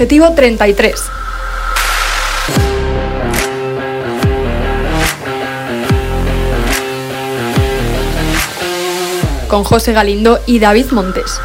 Objetivo 33. Con José Galindo y David Montes.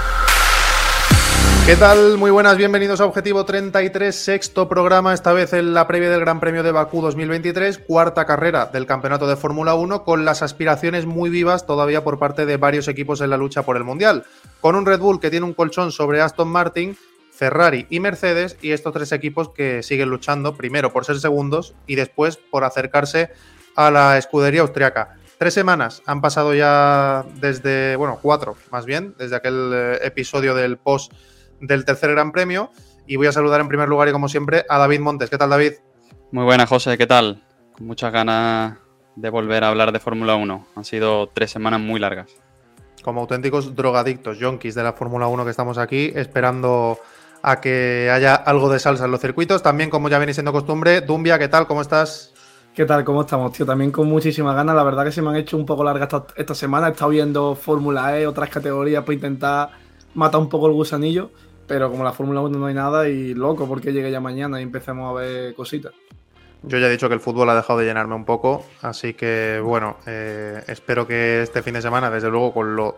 ¿Qué tal? Muy buenas, bienvenidos a Objetivo 33, sexto programa, esta vez en la previa del Gran Premio de Bakú 2023, cuarta carrera del Campeonato de Fórmula 1, con las aspiraciones muy vivas todavía por parte de varios equipos en la lucha por el Mundial, con un Red Bull que tiene un colchón sobre Aston Martin, Ferrari y Mercedes, y estos tres equipos que siguen luchando, primero por ser segundos y después por acercarse a la escudería austriaca. Tres semanas han pasado ya desde, bueno, cuatro más bien, desde aquel eh, episodio del post del tercer Gran Premio. Y voy a saludar en primer lugar y como siempre a David Montes. ¿Qué tal David? Muy buena José, ¿qué tal? Con muchas ganas de volver a hablar de Fórmula 1. Han sido tres semanas muy largas. Como auténticos drogadictos, yonkis de la Fórmula 1 que estamos aquí, esperando a que haya algo de salsa en los circuitos. También, como ya viene siendo costumbre, Dumbia, ¿qué tal? ¿Cómo estás? ¿Qué tal? ¿Cómo estamos, tío? También con muchísimas ganas. La verdad que se me han hecho un poco largas esta, esta semana. He estado viendo Fórmula E, otras categorías para intentar mata un poco el gusanillo, pero como la Fórmula 1 no hay nada y loco porque llegue ya mañana y empecemos a ver cositas. Yo ya he dicho que el fútbol ha dejado de llenarme un poco, así que bueno, eh, espero que este fin de semana, desde luego, con lo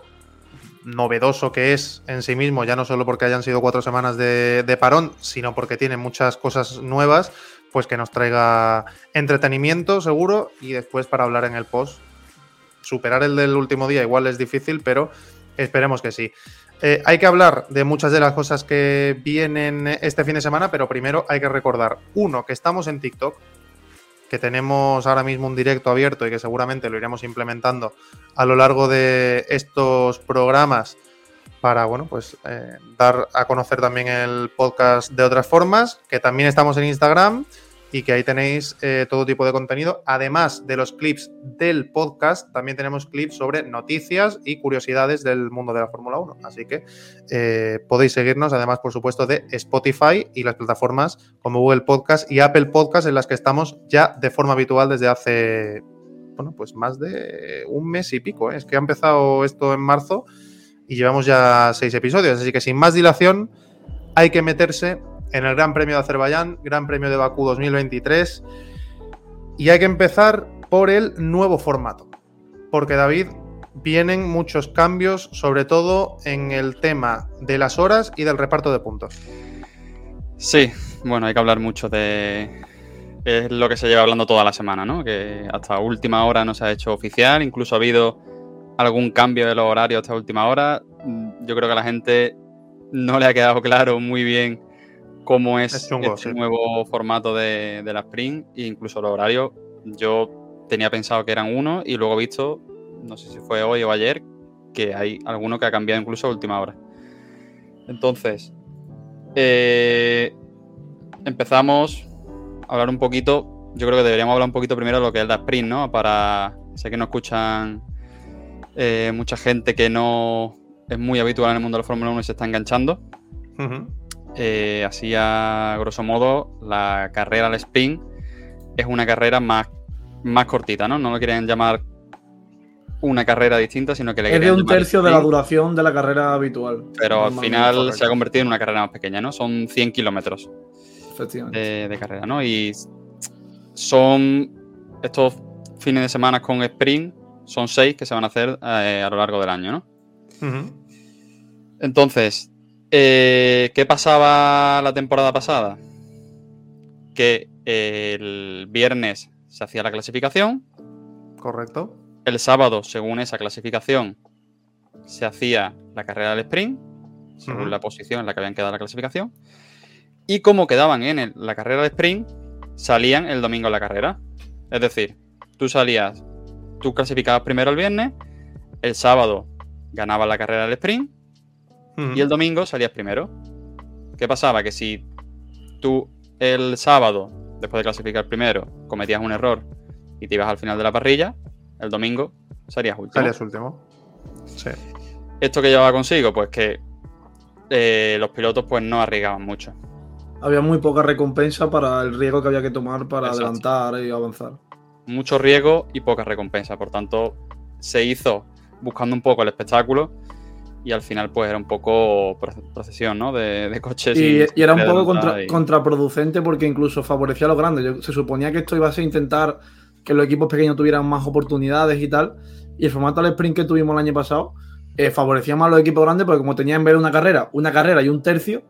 novedoso que es en sí mismo, ya no solo porque hayan sido cuatro semanas de, parón, sino porque tiene muchas cosas nuevas, pues que nos traiga entretenimiento seguro y después para hablar en el post. Superar el del último día igual es difícil, pero esperemos que sí. Eh, hay que hablar de muchas de las cosas que vienen este fin de semana, pero primero hay que recordar, uno, que estamos en TikTok, que tenemos ahora mismo un directo abierto y que seguramente lo iremos implementando a lo largo de estos programas para, bueno, pues eh, dar a conocer también el podcast de otras formas, que también estamos en Instagram y que ahí tenéis eh, todo tipo de contenido. Además de los clips del podcast, también tenemos clips sobre noticias y curiosidades del mundo de la Fórmula 1. Así que eh, podéis seguirnos, además, por supuesto, de Spotify y las plataformas como Google Podcast y Apple Podcast, en las que estamos ya de forma habitual desde hace, bueno, pues más de un mes y pico. ¿eh? Es que ha empezado esto en marzo y llevamos ya seis episodios. Así que sin más dilación, hay que meterse en el Gran Premio de Azerbaiyán, Gran Premio de Bakú 2023. Y hay que empezar por el nuevo formato. Porque David, vienen muchos cambios, sobre todo en el tema de las horas y del reparto de puntos. Sí, bueno, hay que hablar mucho de... Lo que se lleva hablando toda la semana, ¿no? Que hasta última hora no se ha hecho oficial, incluso ha habido algún cambio de los horarios hasta última hora. Yo creo que a la gente no le ha quedado claro muy bien cómo es, Es chungo, este sí. nuevo formato de, de la Sprint e incluso los horarios. Yo tenía pensado que eran uno y luego he visto, no sé si fue hoy o ayer, que hay alguno que ha cambiado incluso a última hora. Entonces, eh, empezamos a hablar un poquito. Yo creo que deberíamos hablar un poquito primero de lo que es la Sprint, ¿no? Para. Sé que no escuchan eh, mucha gente que no es muy habitual en el mundo de la Fórmula 1 y se está enganchando. Ujú. Eh, así a grosso modo, la carrera al sprint es una carrera más, más cortita, ¿no? No lo quieren llamar una carrera distinta, sino que le Es de un tercio de la duración de la carrera habitual. Pero al final se ha convertido en una carrera más pequeña, ¿no? Son 100 kilómetros de, de carrera, ¿no? Y son estos fines de semana con sprint, son seis que se van a hacer eh, a lo largo del año, ¿no? Entonces, eh, ¿qué pasaba la temporada pasada? Que eh, el viernes se hacía la clasificación, Correcto. el sábado, según esa clasificación, se hacía la carrera del sprint, según la posición en la que habían quedado la clasificación, y como quedaban en el- la carrera del sprint, salían el domingo en la carrera. Es decir, tú salías, tú clasificabas primero el viernes, el sábado ganabas la carrera del sprint, Y el domingo salías primero. ¿Qué pasaba? Que si tú el sábado, después de clasificar primero, cometías un error y te ibas al final de la parrilla, el domingo salías último. Salías último. Sí. ¿Esto que llevaba consigo? Pues que eh, los pilotos pues no arriesgaban mucho. Había muy poca recompensa para el riesgo que había que tomar para Exacto. adelantar y avanzar. Mucho riesgo y poca recompensa. Por tanto, se hizo buscando un poco el espectáculo y al final pues era un poco procesión, ¿no? De, coches. Y, y, era un poco contraproducente porque incluso favorecía a los grandes. se suponía que esto iba a ser intentar que los equipos pequeños tuvieran más oportunidades y tal. Y el formato del sprint que tuvimos el año pasado eh, favorecía más a los equipos grandes porque como tenían en vez de una carrera, una carrera y un tercio,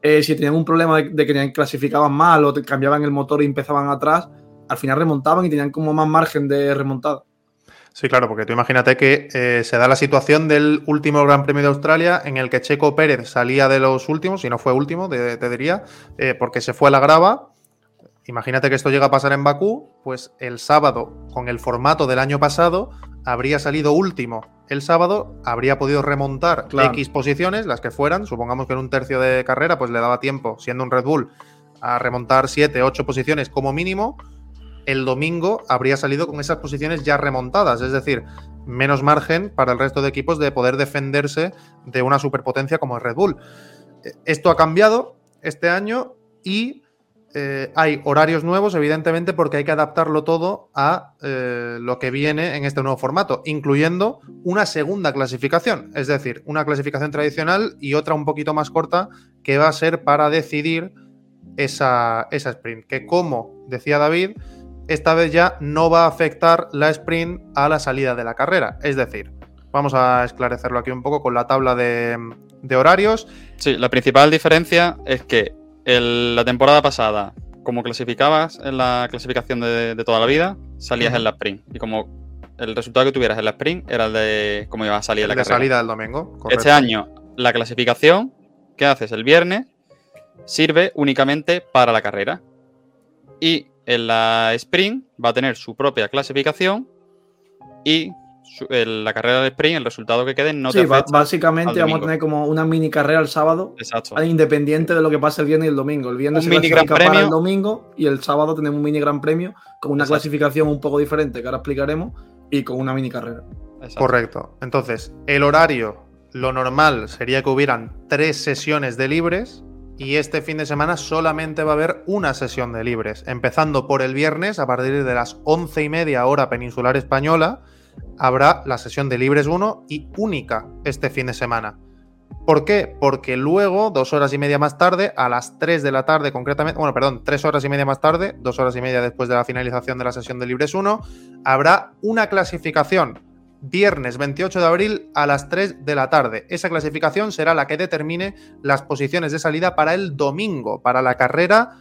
eh, si tenían un problema de, que clasificaban mal o cambiaban el motor y empezaban atrás, al final remontaban y tenían como más margen de remontada. Sí, claro, porque tú imagínate que eh, se da la situación del último Gran Premio de Australia en el que Checo Pérez salía de los últimos, y no fue último, te, diría, eh, porque se fue a la grava. Imagínate que esto llega a pasar en Bakú, pues el sábado, con el formato del año pasado, habría salido último. El sábado habría podido remontar X posiciones, las que fueran, supongamos que en un tercio de carrera, pues le daba tiempo, siendo un Red Bull, a remontar 7, 8 posiciones como mínimo el domingo habría salido con esas posiciones ya remontadas, es decir, menos margen para el resto de equipos de poder defenderse de una superpotencia como el Red Bull. Eh, esto ha cambiado este año y eh, hay horarios nuevos, evidentemente, porque hay que adaptarlo todo a eh, lo que viene en este nuevo formato, incluyendo una segunda clasificación, es decir, una clasificación tradicional y otra un poquito más corta que va a ser para decidir esa, esa sprint, que como decía David, esta vez ya no va a afectar la sprint a la salida de la carrera. Es decir, vamos a esclarecerlo aquí un poco con la tabla de, horarios. Sí, la principal diferencia es que la temporada pasada, como clasificabas en la clasificación de, toda la vida, salías en la sprint. Y como el resultado que tuvieras en la sprint era el de cómo iba a salir la carrera. salida del domingo. Este año, la clasificación que haces el viernes sirve únicamente para la carrera. Y en la sprint va a tener su propia clasificación y la carrera de sprint, el resultado que quede no sí, básicamente vamos a tener como una mini carrera el sábado, Exacto. independiente de lo que pase el viernes y el domingo. El viernes un se mini gran premio. para el domingo y el sábado tenemos un mini gran premio con una clasificación un poco diferente que ahora explicaremos y con una mini carrera. Correcto. Entonces, el horario, lo normal sería que hubieran tres sesiones de libres y este fin de semana solamente va a haber una sesión de libres, empezando por el viernes a partir de las once y media hora peninsular española, habrá la sesión de libres 1 y única este fin de semana. ¿Por qué? Porque luego, dos horas y media más tarde, a las 3 de la tarde concretamente, bueno, perdón, tres horas y media más tarde, dos horas y media después de la finalización de la sesión de libres 1, habrá una clasificación viernes 28 de abril a las 3 de la tarde. Esa clasificación será la que determine las posiciones de salida para el domingo, para la carrera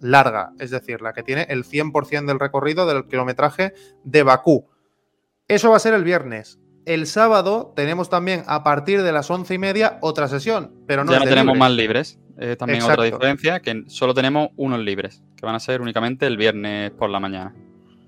larga, es decir, la que tiene el 100% del recorrido del kilometraje de Bakú. Eso va a ser el viernes. El sábado tenemos también a partir de las once y media otra sesión, pero no ya no tenemos más libres. también otra diferencia que solo tenemos unos libres, que van a ser únicamente el viernes por la mañana.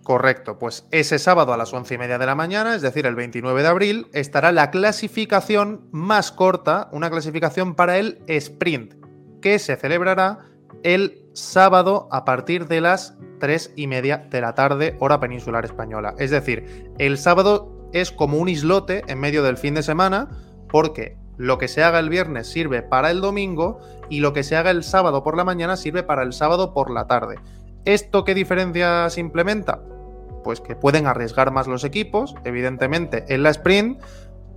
Correcto, pues ese sábado a las once y media de la mañana, es decir, el 29 de abril, estará la clasificación más corta, una clasificación para el sprint, que se celebrará el sábado a partir de las tres y media de la tarde, hora peninsular española. Es decir, el sábado es como un islote en medio del fin de semana, porque lo que se haga el viernes sirve para el domingo y lo que se haga el sábado por la mañana sirve para el sábado por la tarde. ¿Esto qué diferencias implementa? Pues que pueden arriesgar más los equipos, evidentemente en la sprint.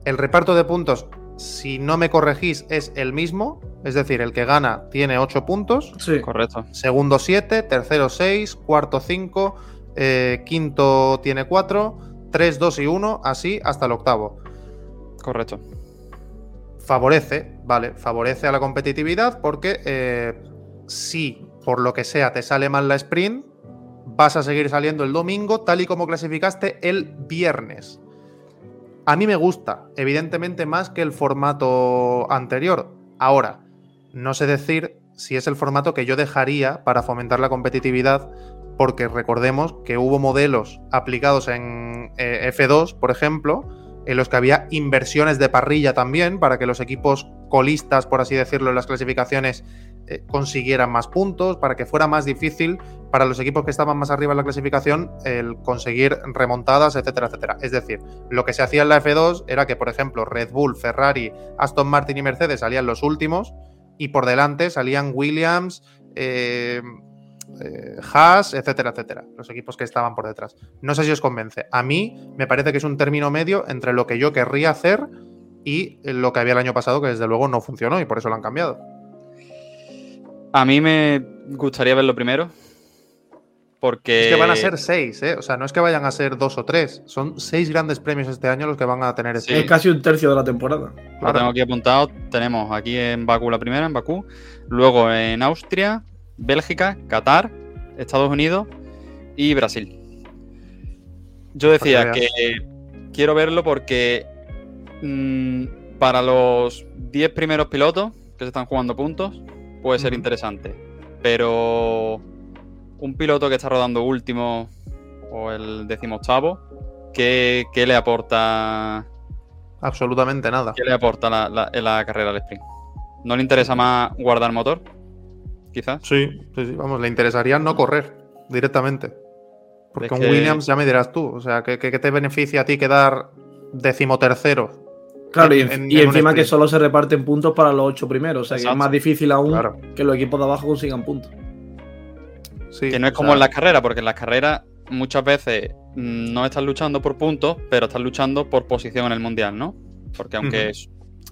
El reparto de puntos, si no me corregís, es el mismo, es decir, el que gana tiene 8 puntos. Sí, correcto. Segundo 7, tercero 6, cuarto 5, eh, quinto tiene 4, 3, 2 y 1, así hasta el octavo. Correcto. Favorece, vale, favorece a la competitividad porque eh, si por lo que sea te sale mal la sprint, vas a seguir saliendo el domingo, tal y como clasificaste el viernes. A mí me gusta, evidentemente, más que el formato anterior. Ahora, no sé decir si es el formato que yo dejaría para fomentar la competitividad, porque recordemos que hubo modelos aplicados en eh, F2, por ejemplo, en los que había inversiones de parrilla también, para que los equipos colistas, por así decirlo, en las clasificaciones eh, consiguieran más puntos, para que fuera más difícil para los equipos que estaban más arriba en la clasificación el conseguir remontadas, etcétera, etcétera. Es decir, lo que se hacía en la F2 era que, por ejemplo, Red Bull, Ferrari, Aston Martin y Mercedes salían los últimos y por delante salían Williams, eh, eh, Haas, etcétera, etcétera. Los equipos que estaban por detrás. No sé si os convence. A mí me parece que es un término medio entre lo que yo querría hacer y lo que había el año pasado, que desde luego no funcionó y por eso lo han cambiado. A mí me gustaría verlo primero. Porque. Es que van a ser seis, ¿eh? O sea, no es que vayan a ser dos o tres. Son seis grandes premios este año los que van a tener este Es casi un tercio de la temporada. Lo Claro. tengo aquí apuntado. Tenemos aquí en Bakú la primera, en Bakú. Luego en Austria, Bélgica, Qatar, Estados Unidos y Brasil. Yo decía Para que que quiero verlo porque mm, para los 10 primeros pilotos que se están jugando puntos puede ser interesante. Pero un piloto que está rodando último o el decimoctavo, ¿qué, qué le aporta Absolutamente nada. ¿Qué le aporta la, la- en la carrera al sprint? ¿No le interesa más guardar motor? Quizás. Sí, sí, sí, vamos, le interesaría no correr directamente. Porque Es un Williams, ya me dirás tú, o sea, ¿qué, qué- qué te beneficia a ti quedar decimotercero? Claro, y, En- y en un encima que solo se reparten puntos para los ocho primeros. O sea que es más difícil aún Claro. que los equipos de abajo consigan puntos. Sí, Que no es o como sea, en las carreras, porque en las carreras muchas veces mm, no estás luchando por puntos, pero estás luchando por posición en el mundial, ¿no? Porque aunque,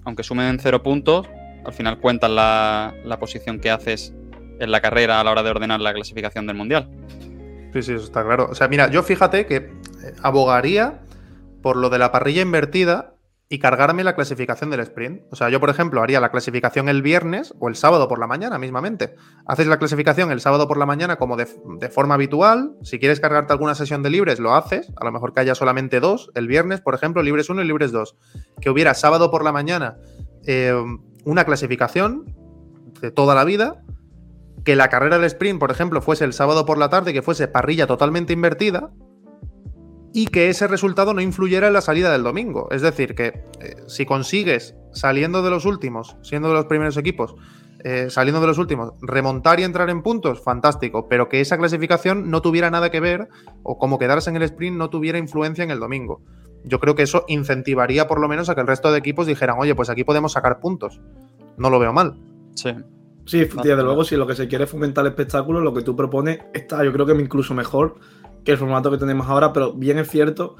aunque sumen cero puntos, al final cuentan la, la posición que haces en la carrera a la hora de ordenar la clasificación del mundial. Sí, sí, eso está claro. O sea, mira, yo fíjate que eh, abogaría por lo de la parrilla invertida y cargarme la clasificación del sprint. O sea, yo, por ejemplo, haría la clasificación el viernes o el sábado por la mañana mismamente. Haces la clasificación el sábado por la mañana como de, de forma habitual. Si quieres cargarte alguna sesión de libres, lo haces. A lo mejor que haya solamente dos. El viernes, por ejemplo, libres 1 y libres 2. Que hubiera sábado por la mañana eh, una clasificación de toda la vida que la carrera del sprint, por ejemplo, fuese el sábado por la tarde, que fuese parrilla totalmente invertida y que ese resultado no influyera en la salida del domingo. Es decir, que eh, si consigues, saliendo de los últimos, siendo de los primeros equipos, eh, saliendo de los últimos, remontar y entrar en puntos, fantástico, pero que esa clasificación no tuviera nada que ver o como quedarse en el sprint no tuviera influencia en el domingo. Yo creo que eso incentivaría por lo menos a que el resto de equipos dijeran, oye, pues aquí podemos sacar puntos. No lo veo mal. Sí. Sí, desde luego, si lo que se quiere es fomentar el espectáculo, lo que tú propones está, yo creo que incluso mejor que el formato que tenemos ahora, pero bien es cierto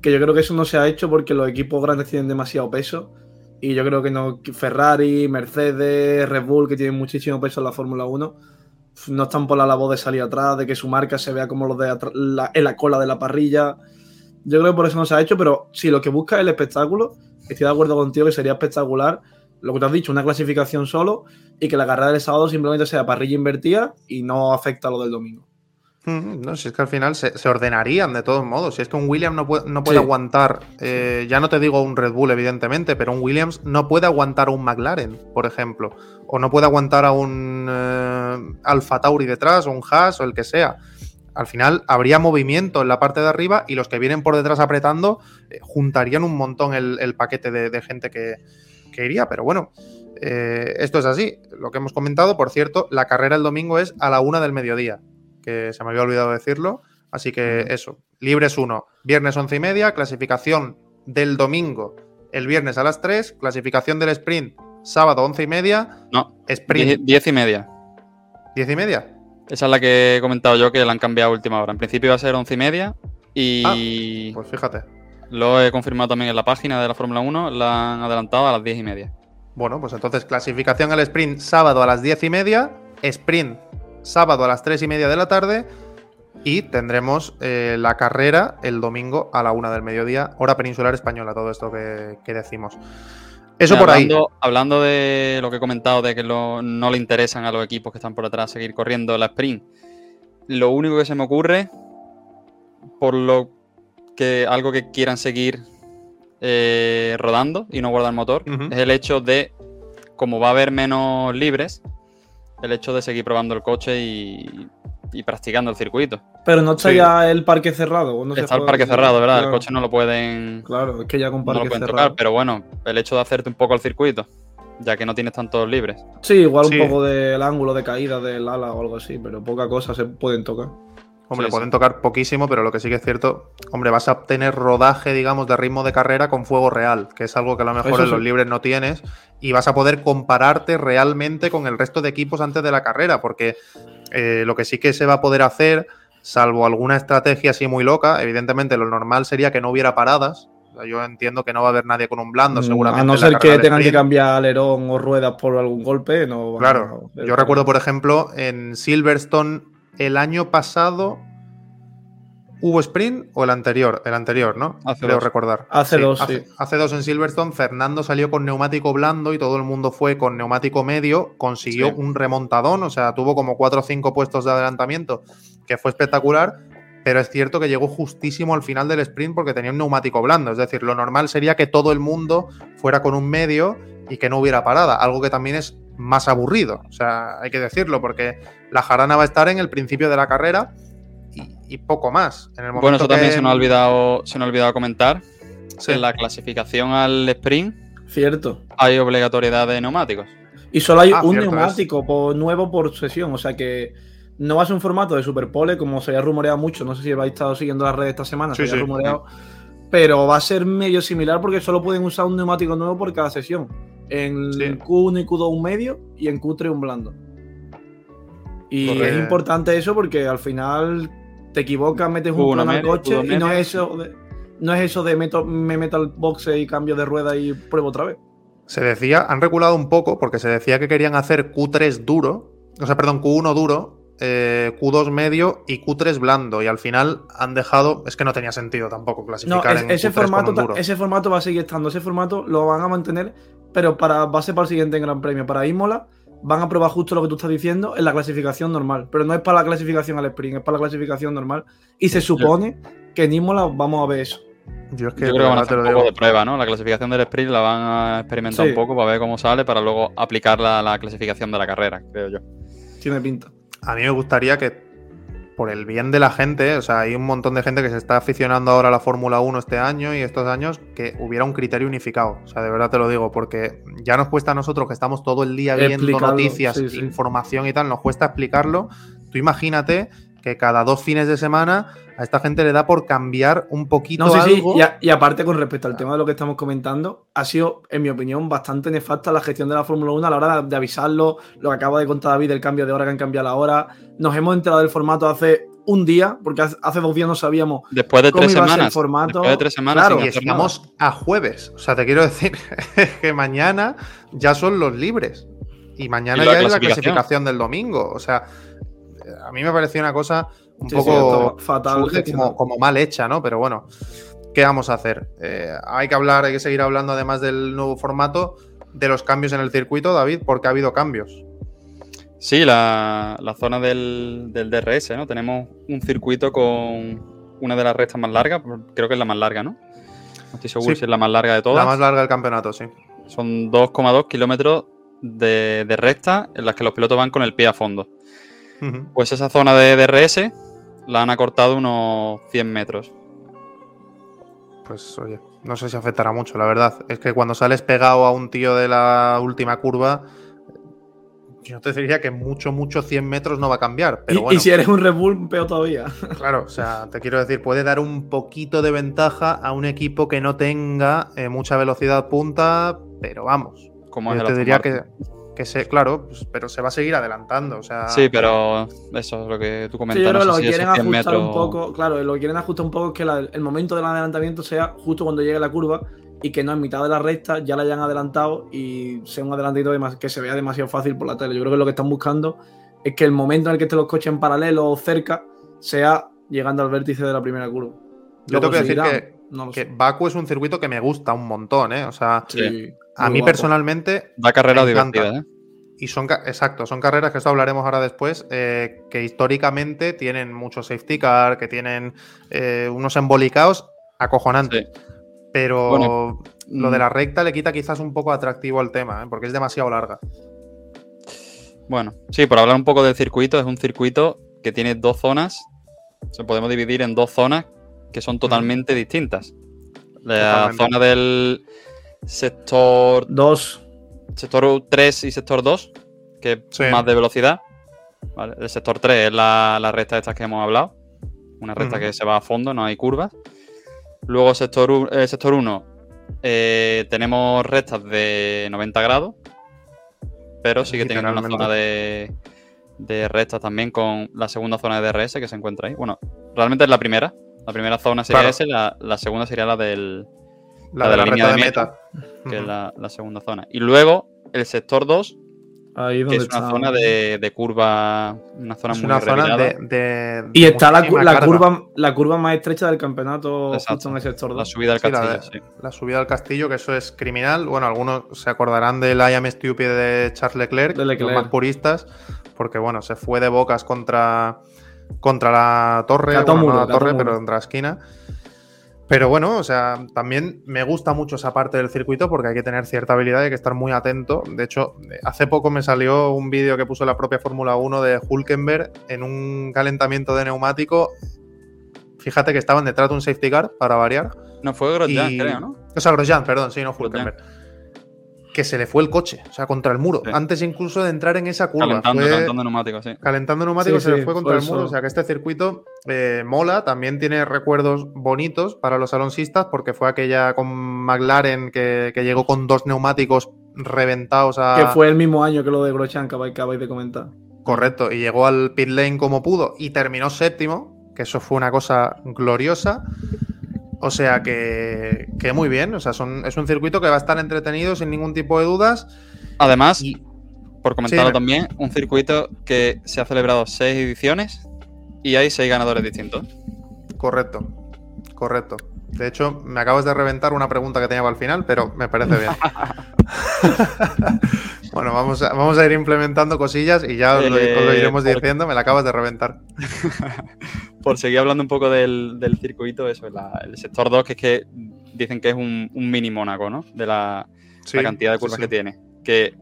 que yo creo que eso no se ha hecho porque los equipos grandes tienen demasiado peso y yo creo que no Ferrari, Mercedes, Red Bull, que tienen muchísimo peso en la Fórmula 1, no están por la labor de salir atrás, de que su marca se vea como los de la- en la cola de la parrilla. Yo creo que por eso no se ha hecho, pero si lo que busca es el espectáculo, estoy de acuerdo contigo que sería espectacular lo que te has dicho, una clasificación solo y que la carrera del sábado simplemente sea parrilla invertida y no afecta a lo del domingo. No, si es que al final se, se ordenarían de todos modos. Si es que un Williams no puede, no puede Sí. aguantar, eh, ya no te digo un Red Bull, evidentemente, pero un Williams no puede aguantar a un McLaren, por ejemplo. O no puede aguantar a un eh, Alfa Tauri detrás, o un Haas, o el que sea. Al final habría movimiento en la parte de arriba y los que vienen por detrás apretando eh, juntarían un montón el, el paquete de, de gente que, que iría. Pero bueno, eh, esto es así. Lo que hemos comentado, por cierto, la carrera el domingo es a la una del mediodía que se me había olvidado decirlo. Así que eso, libres 1, viernes 11 y media, clasificación del domingo el viernes a las 3, clasificación del sprint sábado 11 y media, No, sprint die- diez y media. 10 y media. Esa es la que he comentado yo que la han cambiado a última hora. En principio iba a ser once y media y Pues fíjate. lo he confirmado también en la página de la Fórmula 1. La han adelantado a las diez y media. Bueno, pues entonces clasificación al sprint sábado a las 10 y media, sprint sábado a las 3 y media de la tarde y tendremos eh, la carrera el domingo a la 1 del mediodía, hora peninsular española, todo esto que, que decimos. Eso Mira, por ahí. hablando, de lo que he comentado, de que lo- no le interesan a los equipos que están por atrás seguir corriendo la sprint, lo único que se me ocurre, por lo que algo que quieran seguir eh, rodando y no guardar motor, es el hecho de, como va a haber menos libres, el hecho de seguir probando el coche y, y practicando el circuito. Pero no está Sí. ya el parque cerrado. ¿o no se Está el parque cerrado, ¿verdad? El coche no lo pueden, Claro, es que ya con no parque lo pueden cerrado. tocar, pero bueno, el hecho de hacerte un poco el circuito, ya que no tienes tantos libres. Sí, igual Sí. un poco del ángulo de caída del ala o algo así, pero poca cosa se pueden tocar. Hombre, Sí, pueden sí. tocar poquísimo, pero lo que sí que es cierto, hombre, vas a obtener rodaje, digamos, de ritmo de carrera con fuego real, que es algo que a lo mejor Eso en los libres no tienes, y vas a poder compararte realmente con el resto de equipos antes de la carrera, porque eh, lo que sí que se va a poder hacer, salvo alguna estrategia así muy loca, evidentemente lo normal sería que no hubiera paradas, yo entiendo que no va a haber nadie con un blando, Mm, seguramente. A no ser que tengan que cambiar alerón o ruedas por algún golpe, no. Claro, yo recuerdo, por ejemplo, en Silverstone el año pasado. ¿Hubo sprint o el anterior? El anterior, ¿no? Hace Creo dos. recordar. Hace dos, hace, sí. hace dos en Silverstone, Fernando salió con neumático blando y todo el mundo fue con neumático medio, consiguió Sí. un remontadón, o sea, tuvo como cuatro o cinco puestos de adelantamiento, que fue espectacular, pero es cierto que llegó justísimo al final del sprint porque tenía un neumático blando, es decir, lo normal sería que todo el mundo fuera con un medio y que no hubiera parada, algo que también es más aburrido, o sea, hay que decirlo, porque la jarana va a estar en el principio de la carrera y, y poco más. En el Bueno, eso también que- se nos ha olvidado, se nos ha olvidado comentar. Sí. En la clasificación al sprint Cierto. hay obligatoriedad de neumáticos. Y solo hay Ah, un neumático por- nuevo por sesión, o sea que no va a ser un formato de superpole como se había rumoreado mucho. No sé si habéis estado siguiendo las redes esta semana, Sí, se había sí. rumoreado. Pero va a ser medio similar porque solo pueden usar un neumático nuevo por cada sesión. En Sí. Q1 y Q2 un medio y en Q3 un blando. Y Correcto. es importante eso porque al final te equivocas, metes un Q1 plano al coche Q2 y no es eso de, no es eso de meto- me meto al boxe y cambio de rueda y pruebo otra vez. Se decía, han reculado un poco porque se decía que querían hacer Q3 duro, o sea, perdón, Q1 duro, eh, Q2 medio y Q3 blando. Y al final han dejado, es que no tenía sentido tampoco No, clasificar es- en ese, Q3 con formato, un ta- duro. ese formato va a seguir estando. Ese formato lo van a mantener, pero para base para el siguiente Gran Premio. Para Imola van a probar justo lo que tú estás diciendo en la clasificación normal. Pero no es para la clasificación al sprint, es para la clasificación normal. Y se supone que en Imola vamos a ver eso. Yo es que, Yo creo que van a hacer un poco de prueba, ¿no? La clasificación del sprint la van a experimentar Sí. un poco para ver cómo sale, para luego aplicarla a la clasificación de la carrera, creo yo. Tiene pinta. A mí me gustaría que, por el bien de la gente, o sea, hay un montón de gente que se está aficionando ahora a la Fórmula 1 este año y estos años, que hubiera un criterio unificado. O sea, de verdad te lo digo, porque ya nos cuesta a nosotros que estamos todo el día viendo noticias, sí, sí. información y tal, nos cuesta explicarlo. Tú imagínate que cada dos fines de semana a esta gente le da por cambiar un poquito No, sí, sí. algo. Y, a- y aparte, con respecto al tema de lo que estamos comentando, ha sido, en mi opinión, bastante nefasta la gestión de la Fórmula 1 a la hora de, de avisarlo. Lo que acaba de contar David, el cambio de hora que han cambiado la hora. Nos hemos enterado del formato hace un día, porque hace, hace dos días no sabíamos Después de cómo tres iba a ser el semanas. formato. Después de tres semanas Claro, y estamos a jueves. O sea, te quiero decir que mañana ya son los libres. Y mañana Y ya es la clasificación. clasificación del domingo. O sea, a mí me pareció una cosa un Sí, poco fatal como, como mal hecha, ¿no? Pero bueno, ¿qué vamos a hacer? Eh, hay que hablar, hay que seguir hablando, además del nuevo formato, de los cambios en el circuito, David, porque ha habido cambios. Sí, la, la zona del, del DRS, ¿no? Tenemos un circuito con una de las rectas más largas, creo que es la más larga, ¿no? No estoy seguro Sí. si es la más larga de todas. La más larga del campeonato, sí. Son 2,2 kilómetros de, de recta en las que los pilotos van con el pie a fondo. Pues esa zona de DRS la han acortado unos 100 metros. Pues oye, no sé si afectará mucho, la verdad. Es que cuando sales pegado a un tío de la última curva, yo te diría que mucho, mucho 100 metros no va a cambiar. Pero y, bueno, y si eres un Red Bull, peor todavía. claro, o sea, te quiero decir, puede dar un poquito de ventaja a un equipo que no tenga eh, mucha velocidad punta, pero vamos. Como es Yo te diría Martin. que, que se, claro, pues, pero se va a seguir adelantando. O sea, Sí, pero eso es lo que tú Sí, comentas. yo creo que no lo sé si quieren esos 100 ajustar un poco, claro, lo que quieren ajustar un poco es que la- el momento del adelantamiento sea justo cuando llegue la curva y que no en mitad de la recta ya la hayan adelantado y sea un adelantito que se vea demasiado fácil por la tele. Yo creo que lo que están buscando es que el momento en el que estén los coches en paralelo o cerca sea llegando al vértice de la primera curva. yo ¿Lo tengo que decir que, No lo que sé. Baku es un circuito que me gusta un montón, ¿eh? O sea, Sí, a muy mí guapo. personalmente Da carreras Me encanta. divertidas, ¿eh? Y son, exacto, son carreras que esto hablaremos ahora después, eh, que históricamente tienen mucho safety car, que tienen eh, unos embolicados acojonantes. Sí. Pero Bueno, lo de Mm, la recta le quita quizás un poco atractivo al tema, ¿eh? porque es demasiado larga. Bueno, sí, por hablar un poco del circuito, es un circuito que tiene dos zonas. Se podemos dividir en dos zonas que son totalmente distintas. La Totalmente. zona del sector, Dos. sector 3 y sector 2, que es Sí. más de velocidad. ¿vale? El sector 3 es la, la recta estas que hemos hablado. Una recta que se va a fondo, no hay curvas. Luego sector, eh, sector 1 eh, tenemos rectas de 90 grados, pero sí que tienen una zona de, de rectas también con la segunda zona de DRS que se encuentra ahí. Bueno, realmente es la primera. La primera zona sería Claro. esa y la, la segunda sería la del, La, de la, línea recta de meta, meta. que es la, la segunda zona. Y luego el sector 2, Ahí que donde es una está. zona de, de curva, una zona Es muy una zona revirada. de, de- Y está la, la curva, la curva más estrecha del campeonato Exacto. justo en el sector La 2. subida al Sí, la castillo, sí. La subida al castillo, que eso es criminal. Bueno, algunos se acordarán del I am stupid de Charles Leclerc, De Leclerc. los más puristas, porque bueno, se fue de bocas contra, contra la torre, bueno, no la torre, muro. pero contra la esquina. Pero bueno, o sea, también me gusta mucho esa parte del circuito porque hay que tener cierta habilidad y hay que estar muy atento. De hecho, hace poco me salió un vídeo que puso la propia Fórmula 1 de Hulkenberg en un calentamiento de neumático. Fíjate que estaban detrás de un safety car para variar. No, fue Grosjean, Y- creo, ¿no? O sea, Grosjean, perdón, sí, no Grosjean. Que se le fue el coche, o sea, contra el muro. Sí. Antes incluso de entrar en esa curva. Calentando, fue- calentando neumáticos, sí. calentando neumáticos Sí, se sí, le fue contra fue el muro. O sea que este circuito eh, mola, también tiene recuerdos bonitos para los alonsistas, porque fue aquella con McLaren que, que llegó con dos neumáticos reventados a. Que fue el mismo año que lo de Grosjean que acabáis de comentar. Correcto, y llegó al pit lane como pudo y terminó séptimo, que eso fue una cosa gloriosa. O sea que, que muy bien, o sea, son, es un circuito que va a estar entretenido sin ningún tipo de dudas. Además, Y por comentarlo también, un circuito que se ha celebrado seis ediciones y hay seis ganadores distintos. correcto, correcto. De hecho, me acabas de reventar una pregunta que tenía para el final, pero me parece bien. bueno, vamos a, vamos a ir implementando cosillas y ya os lo, os lo Eh, iremos diciendo. Me la acabas de reventar. Por seguir hablando un poco del, del circuito, eso, la- el sector 2, que es que dicen que es un, un mini Mónaco, ¿no? De la, Sí, la cantidad de curvas sí. que tiene. Que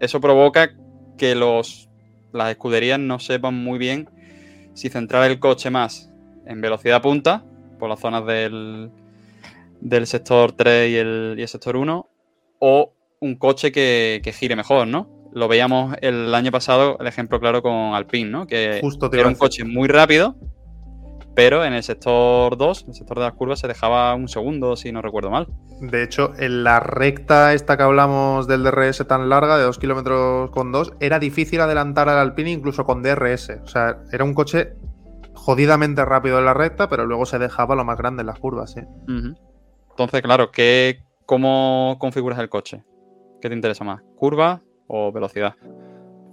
eso provoca que los, las escuderías no sepan muy bien si centrar el coche más en velocidad punta, por las zonas del, del sector 3 y el, y el sector 1, o un coche que, que gire mejor, ¿no? Lo veíamos el año pasado, el ejemplo claro con Alpine, ¿no? Que Justo era un coche muy rápido, pero en el sector 2, en el sector de las curvas, se dejaba un segundo, si no recuerdo mal. De hecho, en la recta esta que hablamos del DRS tan larga, de 2 kilómetros con 2, era difícil adelantar al Alpine incluso con DRS. O sea, era un coche jodidamente rápido en la recta, pero luego se dejaba lo más grande en las curvas. ¿eh? Entonces, claro, ¿qué, ¿cómo configuras el coche? ¿Qué te interesa más? ¿Curva o velocidad?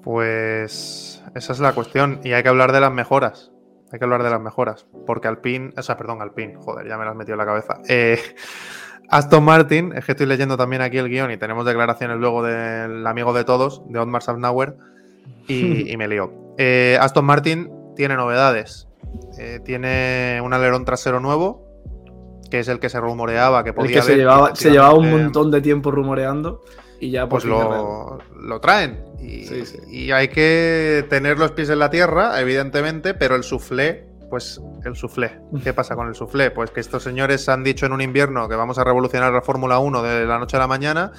Pues esa es la cuestión. Y hay que hablar de las mejoras. Hay que hablar de las mejoras. Porque Alpine, o sea, perdón, Alpine, joder, ya me las metido en la cabeza. Eh, Aston Martin, es que estoy leyendo también aquí el guion y tenemos declaraciones luego del amigo de todos, de Otmar Safnauer, y, y me lío. Eh, Aston Martin tiene novedades. Eh, tiene un alerón trasero nuevo, que es el que se rumoreaba que El podía que se haber, llevaba, se llevaba un montón de tiempo rumoreando y ya pues arregló. lo, lo traen. Y, Sí, sí. y hay que tener los pies en la tierra, evidentemente, pero el soufflé, pues el soufflé. ¿Qué pasa con el soufflé? Pues que estos señores han dicho en un invierno que vamos a revolucionar la Fórmula 1 de la noche a la mañana.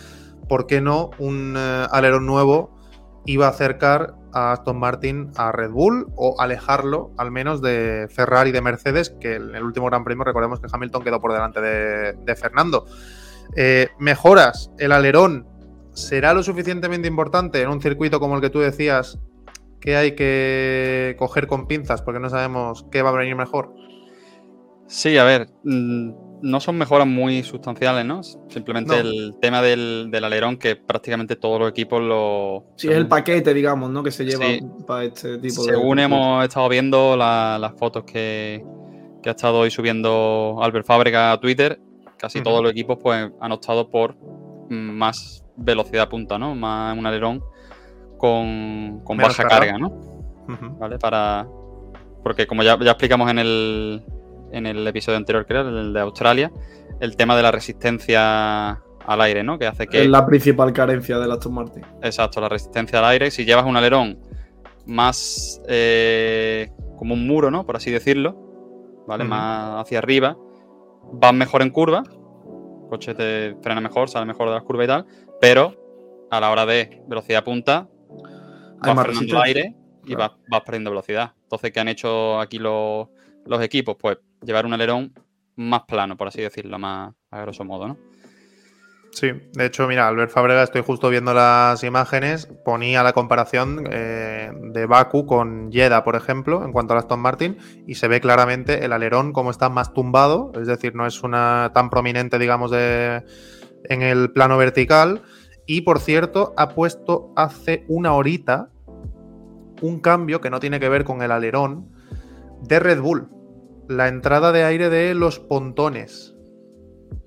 ¿Por qué no un eh, alerón nuevo iba a acercar a Aston Martin a Red Bull o alejarlo al menos de Ferrari y de Mercedes, que en el último Gran Premio recordemos que Hamilton quedó por delante de, de Fernando? Eh, mejoras, el alerón será lo suficientemente importante en un circuito como el que tú decías que hay que coger con pinzas porque no sabemos qué va a venir mejor. Sí, a ver, no son mejoras muy sustanciales, ¿no? Simplemente No. el tema del, del alerón que prácticamente todos los equipos lo... Sí, es el paquete, digamos, ¿no? Que se lleva Sí. para este tipo de. Según hemos estado viendo la- las fotos que, que ha estado hoy subiendo Albert Fábrega a Twitter, casi todos los equipos pues, han optado por mm, más velocidad punta, ¿no? Más un alerón con, con baja carga. carga, ¿no? ¿Vale? Para. Porque como ya, ya explicamos en el, en el episodio anterior, creo, el de Australia, el tema de la resistencia al aire, ¿no? Que hace que. Es la principal carencia del Aston Martin. Exacto, la resistencia al aire. Si llevas un alerón más eh, como un muro, ¿no? Por así decirlo, ¿vale? Más hacia arriba, vas mejor en curva, coche te frena mejor, sale mejor de las curvas y tal, pero a la hora de velocidad punta, vas frenando el resistencia. aire y Claro. vas, vas perdiendo velocidad. Entonces, ¿qué han hecho aquí los, los equipos? Pues llevar un alerón más plano, por así decirlo, más a grosso modo, ¿no? Sí, de hecho, mira, Albert Fábrega, estoy justo viendo las imágenes, ponía la comparación eh, de Baku con Jeddah, por ejemplo, en cuanto al Aston Martin, y se ve claramente el alerón como está más tumbado, es decir, no es una tan prominente, digamos, de, en el plano vertical. Y por cierto, ha puesto hace una horita un cambio que no tiene que ver con el alerón de Red Bull. La entrada de aire de los pontones.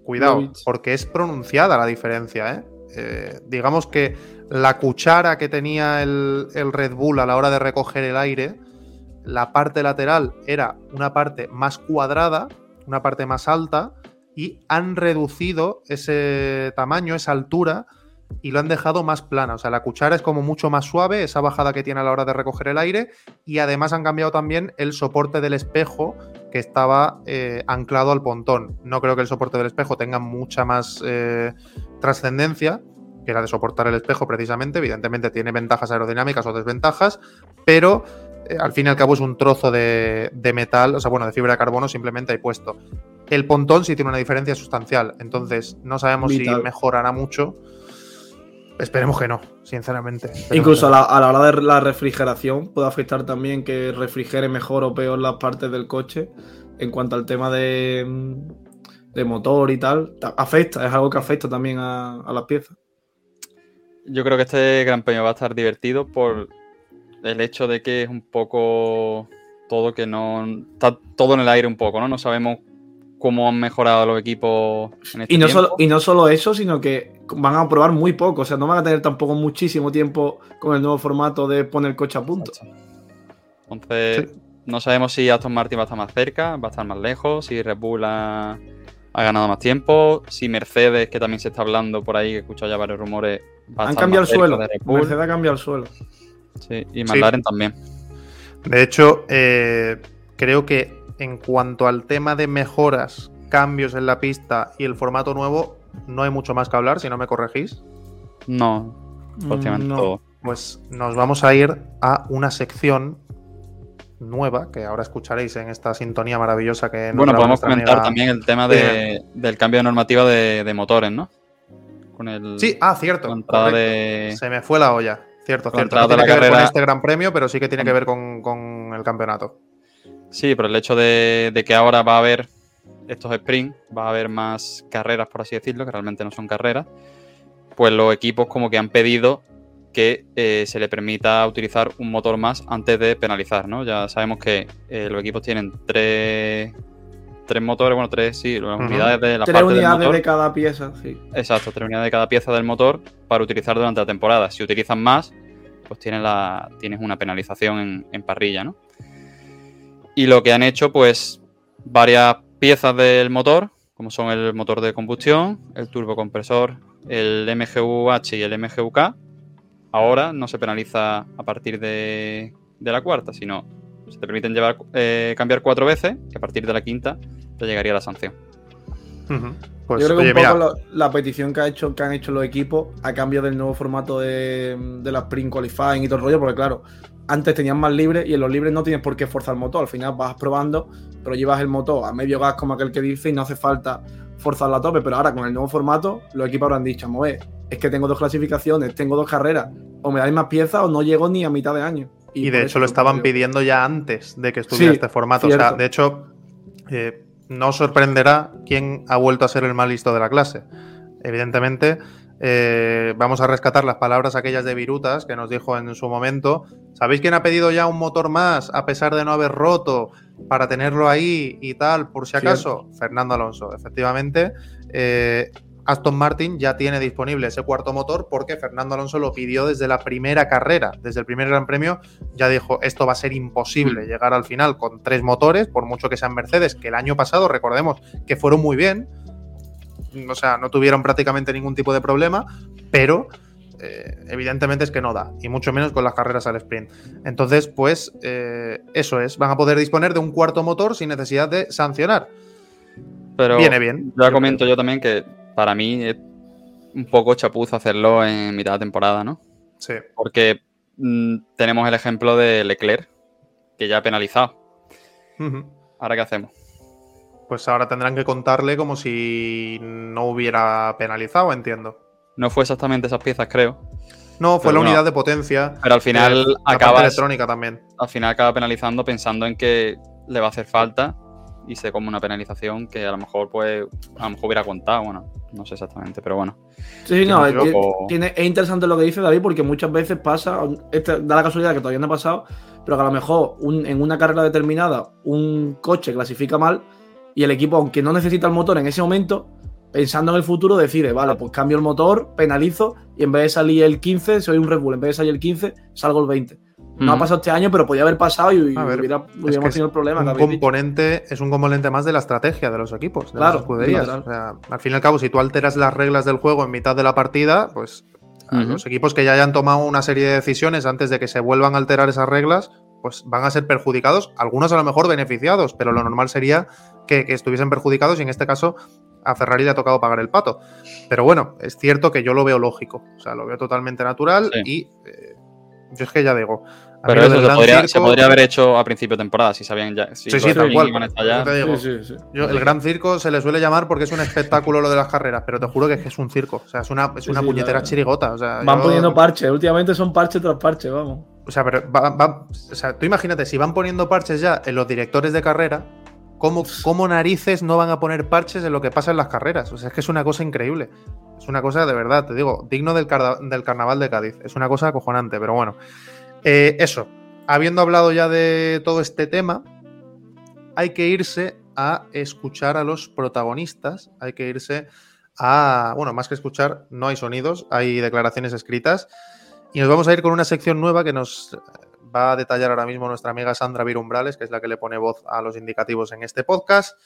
Cuidado, porque es pronunciada la diferencia, ¿eh? Eh, digamos que la cuchara que tenía el, el Red Bull a la hora de recoger el aire, la parte lateral era una parte más cuadrada, una parte más alta, y han reducido ese tamaño, esa altura, y lo han dejado más plana. O sea, la cuchara es como mucho más suave, esa bajada que tiene a la hora de recoger el aire, y además han cambiado también el soporte del espejo que estaba eh, anclado al pontón. No creo que el soporte del espejo tenga mucha más eh, trascendencia que la de soportar el espejo precisamente. Evidentemente tiene ventajas aerodinámicas o desventajas, pero eh, al fin y al cabo es un trozo de, de metal, o sea, bueno, de fibra de carbono simplemente ahí puesto. El pontón sí tiene una diferencia sustancial, entonces no sabemos Vital. si mejorará mucho. Esperemos que no, sinceramente. Esperemos Incluso a la, a la hora de la refrigeración puede afectar también que refrigere mejor o peor las partes del coche en cuanto al tema de, de motor y tal. Ta- Afecta, es algo que afecta también a, a las piezas. Yo creo que este Gran Premio va a estar divertido por el hecho de que es un poco todo que no. Está todo en el aire un poco, ¿no? No sabemos cómo han mejorado los equipos en este Y no, tiempo. solo, y no solo eso, sino que van a probar muy poco. O sea, no van a tener tampoco muchísimo tiempo con el nuevo formato de poner el coche a punto. Entonces, no sabemos si Aston Martin va a estar más cerca, va a estar más lejos, si Red Bull ha, ha ganado más tiempo, si Mercedes, que también se está hablando por ahí, que he escuchado ya varios rumores, va a Han estar cambiado más el suelo. de Red Bull. Mercedes ha cambiado el suelo. Sí, y McLaren también. De hecho, eh, creo que en cuanto al tema de mejoras, cambios en la pista y el formato nuevo, no hay mucho más que hablar, si no me corregís. No, prácticamente Mm, no. todo. Pues nos vamos a ir a una sección nueva que ahora escucharéis en esta sintonía maravillosa que nos Bueno, podemos comentar amiga- también el tema de- del cambio de normativa de, de motores, ¿no? Con el Sí, ah, cierto. de- Se me fue la olla. Cierto, con cierto. No tiene la que ver con este gran premio, pero sí que tiene que ver con, con el campeonato. Sí, pero el hecho de, de que ahora va a haber estos sprints, va a haber más carreras, por así decirlo, que realmente no son carreras, pues los equipos como que han pedido que eh, se le permita utilizar un motor más antes de penalizar, ¿no? Ya sabemos que eh, los equipos tienen tres, tres motores, bueno, tres, sí, las unidades de la Tres parte del unidades motor. de cada pieza, sí. Exacto, tres unidades de cada pieza del motor para utilizar durante la temporada. Si utilizan más, pues tienes, la, tienes una penalización en, en parrilla, ¿no? Y lo que han hecho, pues, varias piezas del motor, como son el motor de combustión, el turbocompresor, el MGU-H y el MGU-K, ahora no se penaliza a partir de, de la cuarta, sino se te permiten llevar, eh, cambiar cuatro veces, que a partir de la quinta te llegaría la sanción. Pues, Yo creo que oye, un poco lo- la petición que, ha hecho, que han hecho los equipos a cambio del nuevo formato de, de la Sprint Qualifying y todo el rollo, porque claro, antes tenías más libre y en los libres no tienes por qué forzar el motor. Al final vas probando, pero llevas el motor a medio gas, como aquel que dice, y no hace falta forzarlo a tope. Pero ahora con el nuevo formato, los equipos habrán dicho: "Vamos a ver, es que tengo dos clasificaciones, tengo dos carreras, o me dais más piezas o no llego ni a mitad de año. Y, de hecho lo estaban pidiendo ya antes de que estuviera Sí, este formato. O sea, de hecho, eh, no sorprenderá quién ha vuelto a ser el más listo de la clase. Evidentemente, eh, vamos a rescatar las palabras aquellas de Virutas que nos dijo en su momento. ¿Sabéis quién ha pedido ya un motor más a pesar de no haber roto para tenerlo ahí y tal, por si acaso? Fernando Alonso, efectivamente. eh, Aston Martin ya tiene disponible ese cuarto motor porque Fernando Alonso lo pidió desde la primera carrera, desde el primer Gran Premio ya dijo, esto va a ser imposible llegar al final con tres motores, por mucho que sean Mercedes, que el año pasado, recordemos, que fueron muy bien, o sea, no tuvieron prácticamente ningún tipo de problema, pero eh, evidentemente es que no da, y mucho menos con las carreras al sprint. Entonces, pues eh, eso es, van a poder disponer de un cuarto motor sin necesidad de sancionar. Pero Viene bien. Ya comento yo también que para mí es un poco chapuzo hacerlo en mitad de temporada, ¿no? Sí. Porque mm, tenemos el ejemplo de Leclerc, que ya ha penalizado. ¿Ahora qué hacemos? Pues ahora tendrán que contarle como si no hubiera penalizado, entiendo. No fue exactamente esas piezas, creo. No, fue Pero la bueno, unidad de potencia. Pero al final eh, la parte electrónica también. al final acaba penalizando pensando en que le va a hacer falta y se come una penalización que a lo mejor pues a lo mejor hubiera contado, bueno, no sé exactamente, pero bueno. Sí, no, Tiene es, tiene- es interesante lo que dice David porque muchas veces pasa, este, da la casualidad que todavía no ha pasado, pero que a lo mejor un- en una carrera determinada un coche clasifica mal y el equipo, aunque no necesita el motor en ese momento, pensando en el futuro, decide, vale, pues cambio el motor, penalizo y en vez de salir el 15, soy un Red Bull, en vez de salir el 15, salgo el 20. No ha pasado este año, pero podía haber pasado y, y A ver, hubiera, hubiéramos tenido el problema. un dicho. componente, es un componente más de la estrategia de los equipos, de Claro, las escuderías. O sea, al fin y al cabo, si tú alteras las reglas del juego en mitad de la partida, pues los equipos que ya hayan tomado una serie de decisiones antes de que se vuelvan a alterar esas reglas, pues van a ser perjudicados, algunos a lo mejor beneficiados, pero lo normal sería que, que estuviesen perjudicados y en este caso a Ferrari le ha tocado pagar el pato. Pero bueno, es cierto que yo lo veo lógico, o sea, lo veo totalmente natural Sí. y eh, yo es que ya digo. Pero eso se podría, se circo- podría haber hecho a principio de temporada, si sabían ya. Si Sí, sí, tal Stalin cual. iban a Yo estallar. te digo, Sí, sí, sí. yo- el gran circo se le suele llamar porque es un espectáculo lo de las carreras, pero te juro que es, que es un circo. O sea, es una, es una sí, puñetera chirigota. O sea, Van yo- poniendo parches, últimamente son parche tras parche, vamos. O sea, pero va- va- o sea, tú imagínate, si van poniendo parches ya en los directores de carrera, ¿cómo, ¿cómo narices no van a poner parches en lo que pasa en las carreras? O sea, es que es una cosa increíble. Es una cosa de verdad, te digo, digno del, carnaval de Cádiz. Es una cosa acojonante, pero bueno. Eh, eso, habiendo hablado ya de todo este tema, hay que irse a escuchar a los protagonistas, hay que irse a, bueno, más que escuchar, no hay sonidos, hay declaraciones escritas. Y nos vamos a ir con una sección nueva que nos va a detallar ahora mismo nuestra amiga Sandra Virumbrales, que es la que le pone voz a los indicativos en este podcast.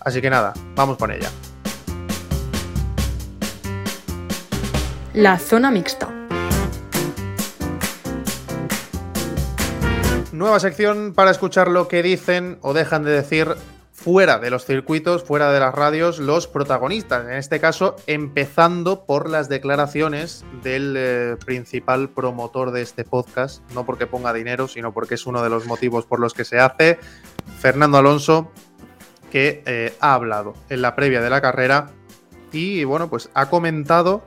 Así que nada, vamos con ella. La zona mixta. Nueva sección para escuchar lo que dicen o dejan de decir fuera de los circuitos, fuera de las radios, los protagonistas. En este caso, empezando por las declaraciones del eh, principal promotor de este podcast, no porque ponga dinero, sino porque es uno de los motivos por los que se hace, Fernando Alonso, que eh, ha hablado en la previa de la carrera y, bueno, pues ha comentado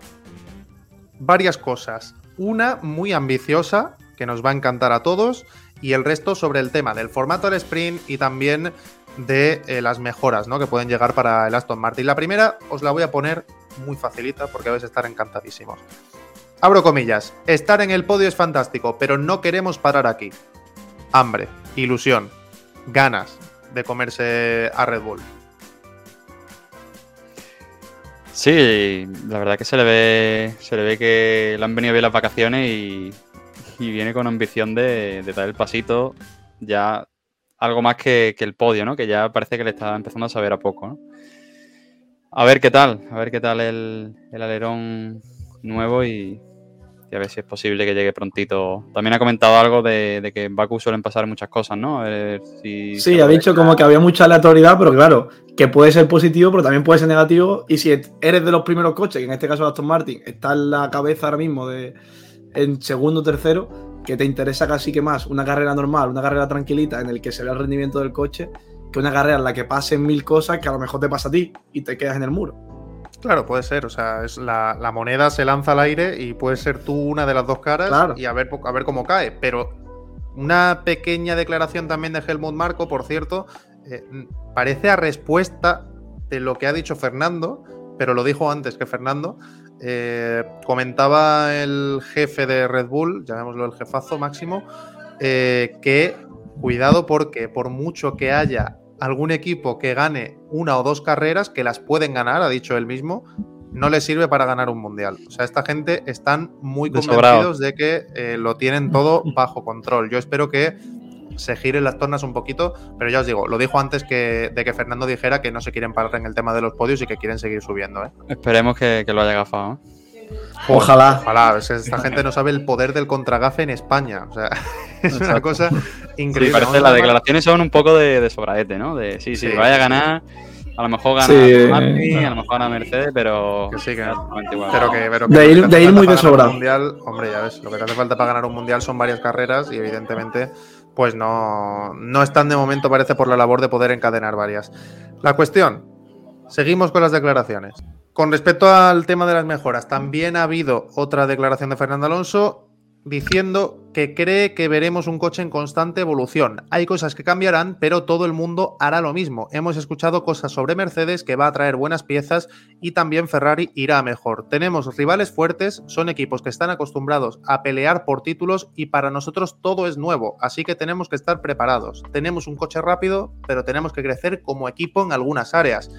varias cosas. Una muy ambiciosa, que nos va a encantar a todos, y el resto sobre el tema del formato del sprint y también de eh, las mejoras ¿no? que pueden llegar para el Aston Martin. La primera os la voy a poner muy facilita porque vais a estar encantadísimos. Abro comillas, estar en el podio es fantástico, pero no queremos parar aquí. Hambre, ilusión, ganas de comerse a Red Bull. Sí, la verdad que se le ve, se le ve que le han venido bien las vacaciones y, viene con ambición de, de dar el pasito ya algo más que, que el podio, ¿no? Que ya parece que le está empezando a saber a poco, ¿no? A ver qué tal, a ver qué tal el, el alerón nuevo y, y a ver si es posible que llegue prontito. También ha comentado algo de, de que en Baku suelen pasar muchas cosas, ¿no? A ver si Sí, ha dicho como que había mucha aleatoriedad, pero claro, que puede ser positivo, pero también puede ser negativo. Y si eres de los primeros coches, que en este caso Aston Martin está en la cabeza ahora mismo de en segundo o tercero, que te interesa casi que más una carrera normal, una carrera tranquilita en el que se vea el rendimiento del coche, que una carrera en la que pasen mil cosas que a lo mejor te pasa a ti y te quedas en el muro. Claro, puede ser. O sea, es la, la moneda se lanza al aire y puedes ser tú una de las dos caras Claro. y a ver, a ver cómo cae. Pero una pequeña declaración también de Helmut Marco, por cierto, eh, parece a respuesta de lo que ha dicho Fernando, pero lo dijo antes que Fernando. Eh, comentaba el jefe de Red Bull, llamémoslo el jefazo máximo, eh, que cuidado porque por mucho que haya algún equipo que gane una o dos carreras, que las pueden ganar, ha dicho él mismo, no les sirve para ganar un mundial. O sea, esta gente están muy convencidos de que eh, lo tienen todo bajo control. Yo espero que se giren las tornas un poquito, pero ya os digo, lo dijo antes que, de que Fernando dijera que no se quieren parar en el tema de los podios y que quieren seguir subiendo. ¿eh? Esperemos que, que lo haya gafado. ¿no? Ojalá. Ojalá, esta gente no sabe el poder del contragafe en España. O sea, es una Exacto. cosa Sí, increíble. parece las declaraciones son un poco de, de sobraete, ¿no? De sí, sí, Sí, vaya a ganar, a lo mejor gana Sí, eh, a lo mejor gana Mercedes, pero Que sí, que- igual. Pero que, pero que De ir- de ir muy de. Mundial, hombre, ya ves, lo que te hace falta para ganar un mundial son varias carreras y evidentemente, pues no, no están de momento, parece, por la labor de poder encadenar varias. La cuestión, seguimos con las declaraciones. Con respecto al tema de las mejoras, también ha habido otra declaración de Fernando Alonso diciendo que cree que veremos un coche en constante evolución. Hay cosas que cambiarán, pero todo el mundo hará lo mismo. Hemos escuchado cosas sobre Mercedes que va a traer buenas piezas y también Ferrari irá mejor. Tenemos rivales fuertes, son equipos que están acostumbrados a pelear por títulos y para nosotros todo es nuevo, así que tenemos que estar preparados. Tenemos un coche rápido, pero tenemos que crecer como equipo en algunas áreas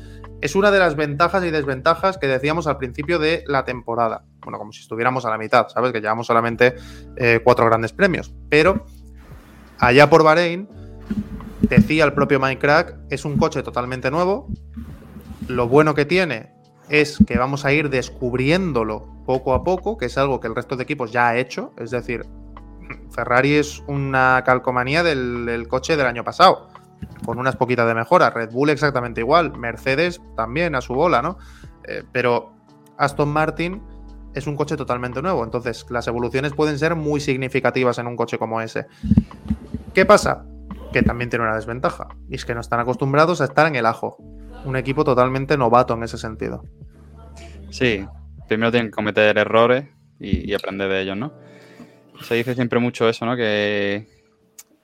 es una de las ventajas y desventajas que decíamos al principio de la temporada. Bueno, como si estuviéramos a la mitad, ¿sabes? Que llevamos solamente eh, cuatro grandes premios. Pero allá por Bahrein, decía el propio Minecraft, es un coche totalmente nuevo. Lo bueno que tiene es que vamos a ir descubriéndolo poco a poco, que es algo que el resto de equipos ya ha hecho. Es decir, Ferrari es una calcomanía del, coche del año pasado con unas poquitas de mejora. Red Bull exactamente igual, Mercedes también a su bola, ¿no? Eh, pero Aston Martin es un coche totalmente nuevo, entonces las evoluciones pueden ser muy significativas en un coche como ese. ¿Qué pasa? Que también tiene una desventaja, y es que no están acostumbrados a estar en el ajo. Un equipo totalmente novato en ese sentido. Sí, primero tienen que cometer errores y, aprender de ellos, ¿no? Se dice siempre mucho eso, ¿no? Que,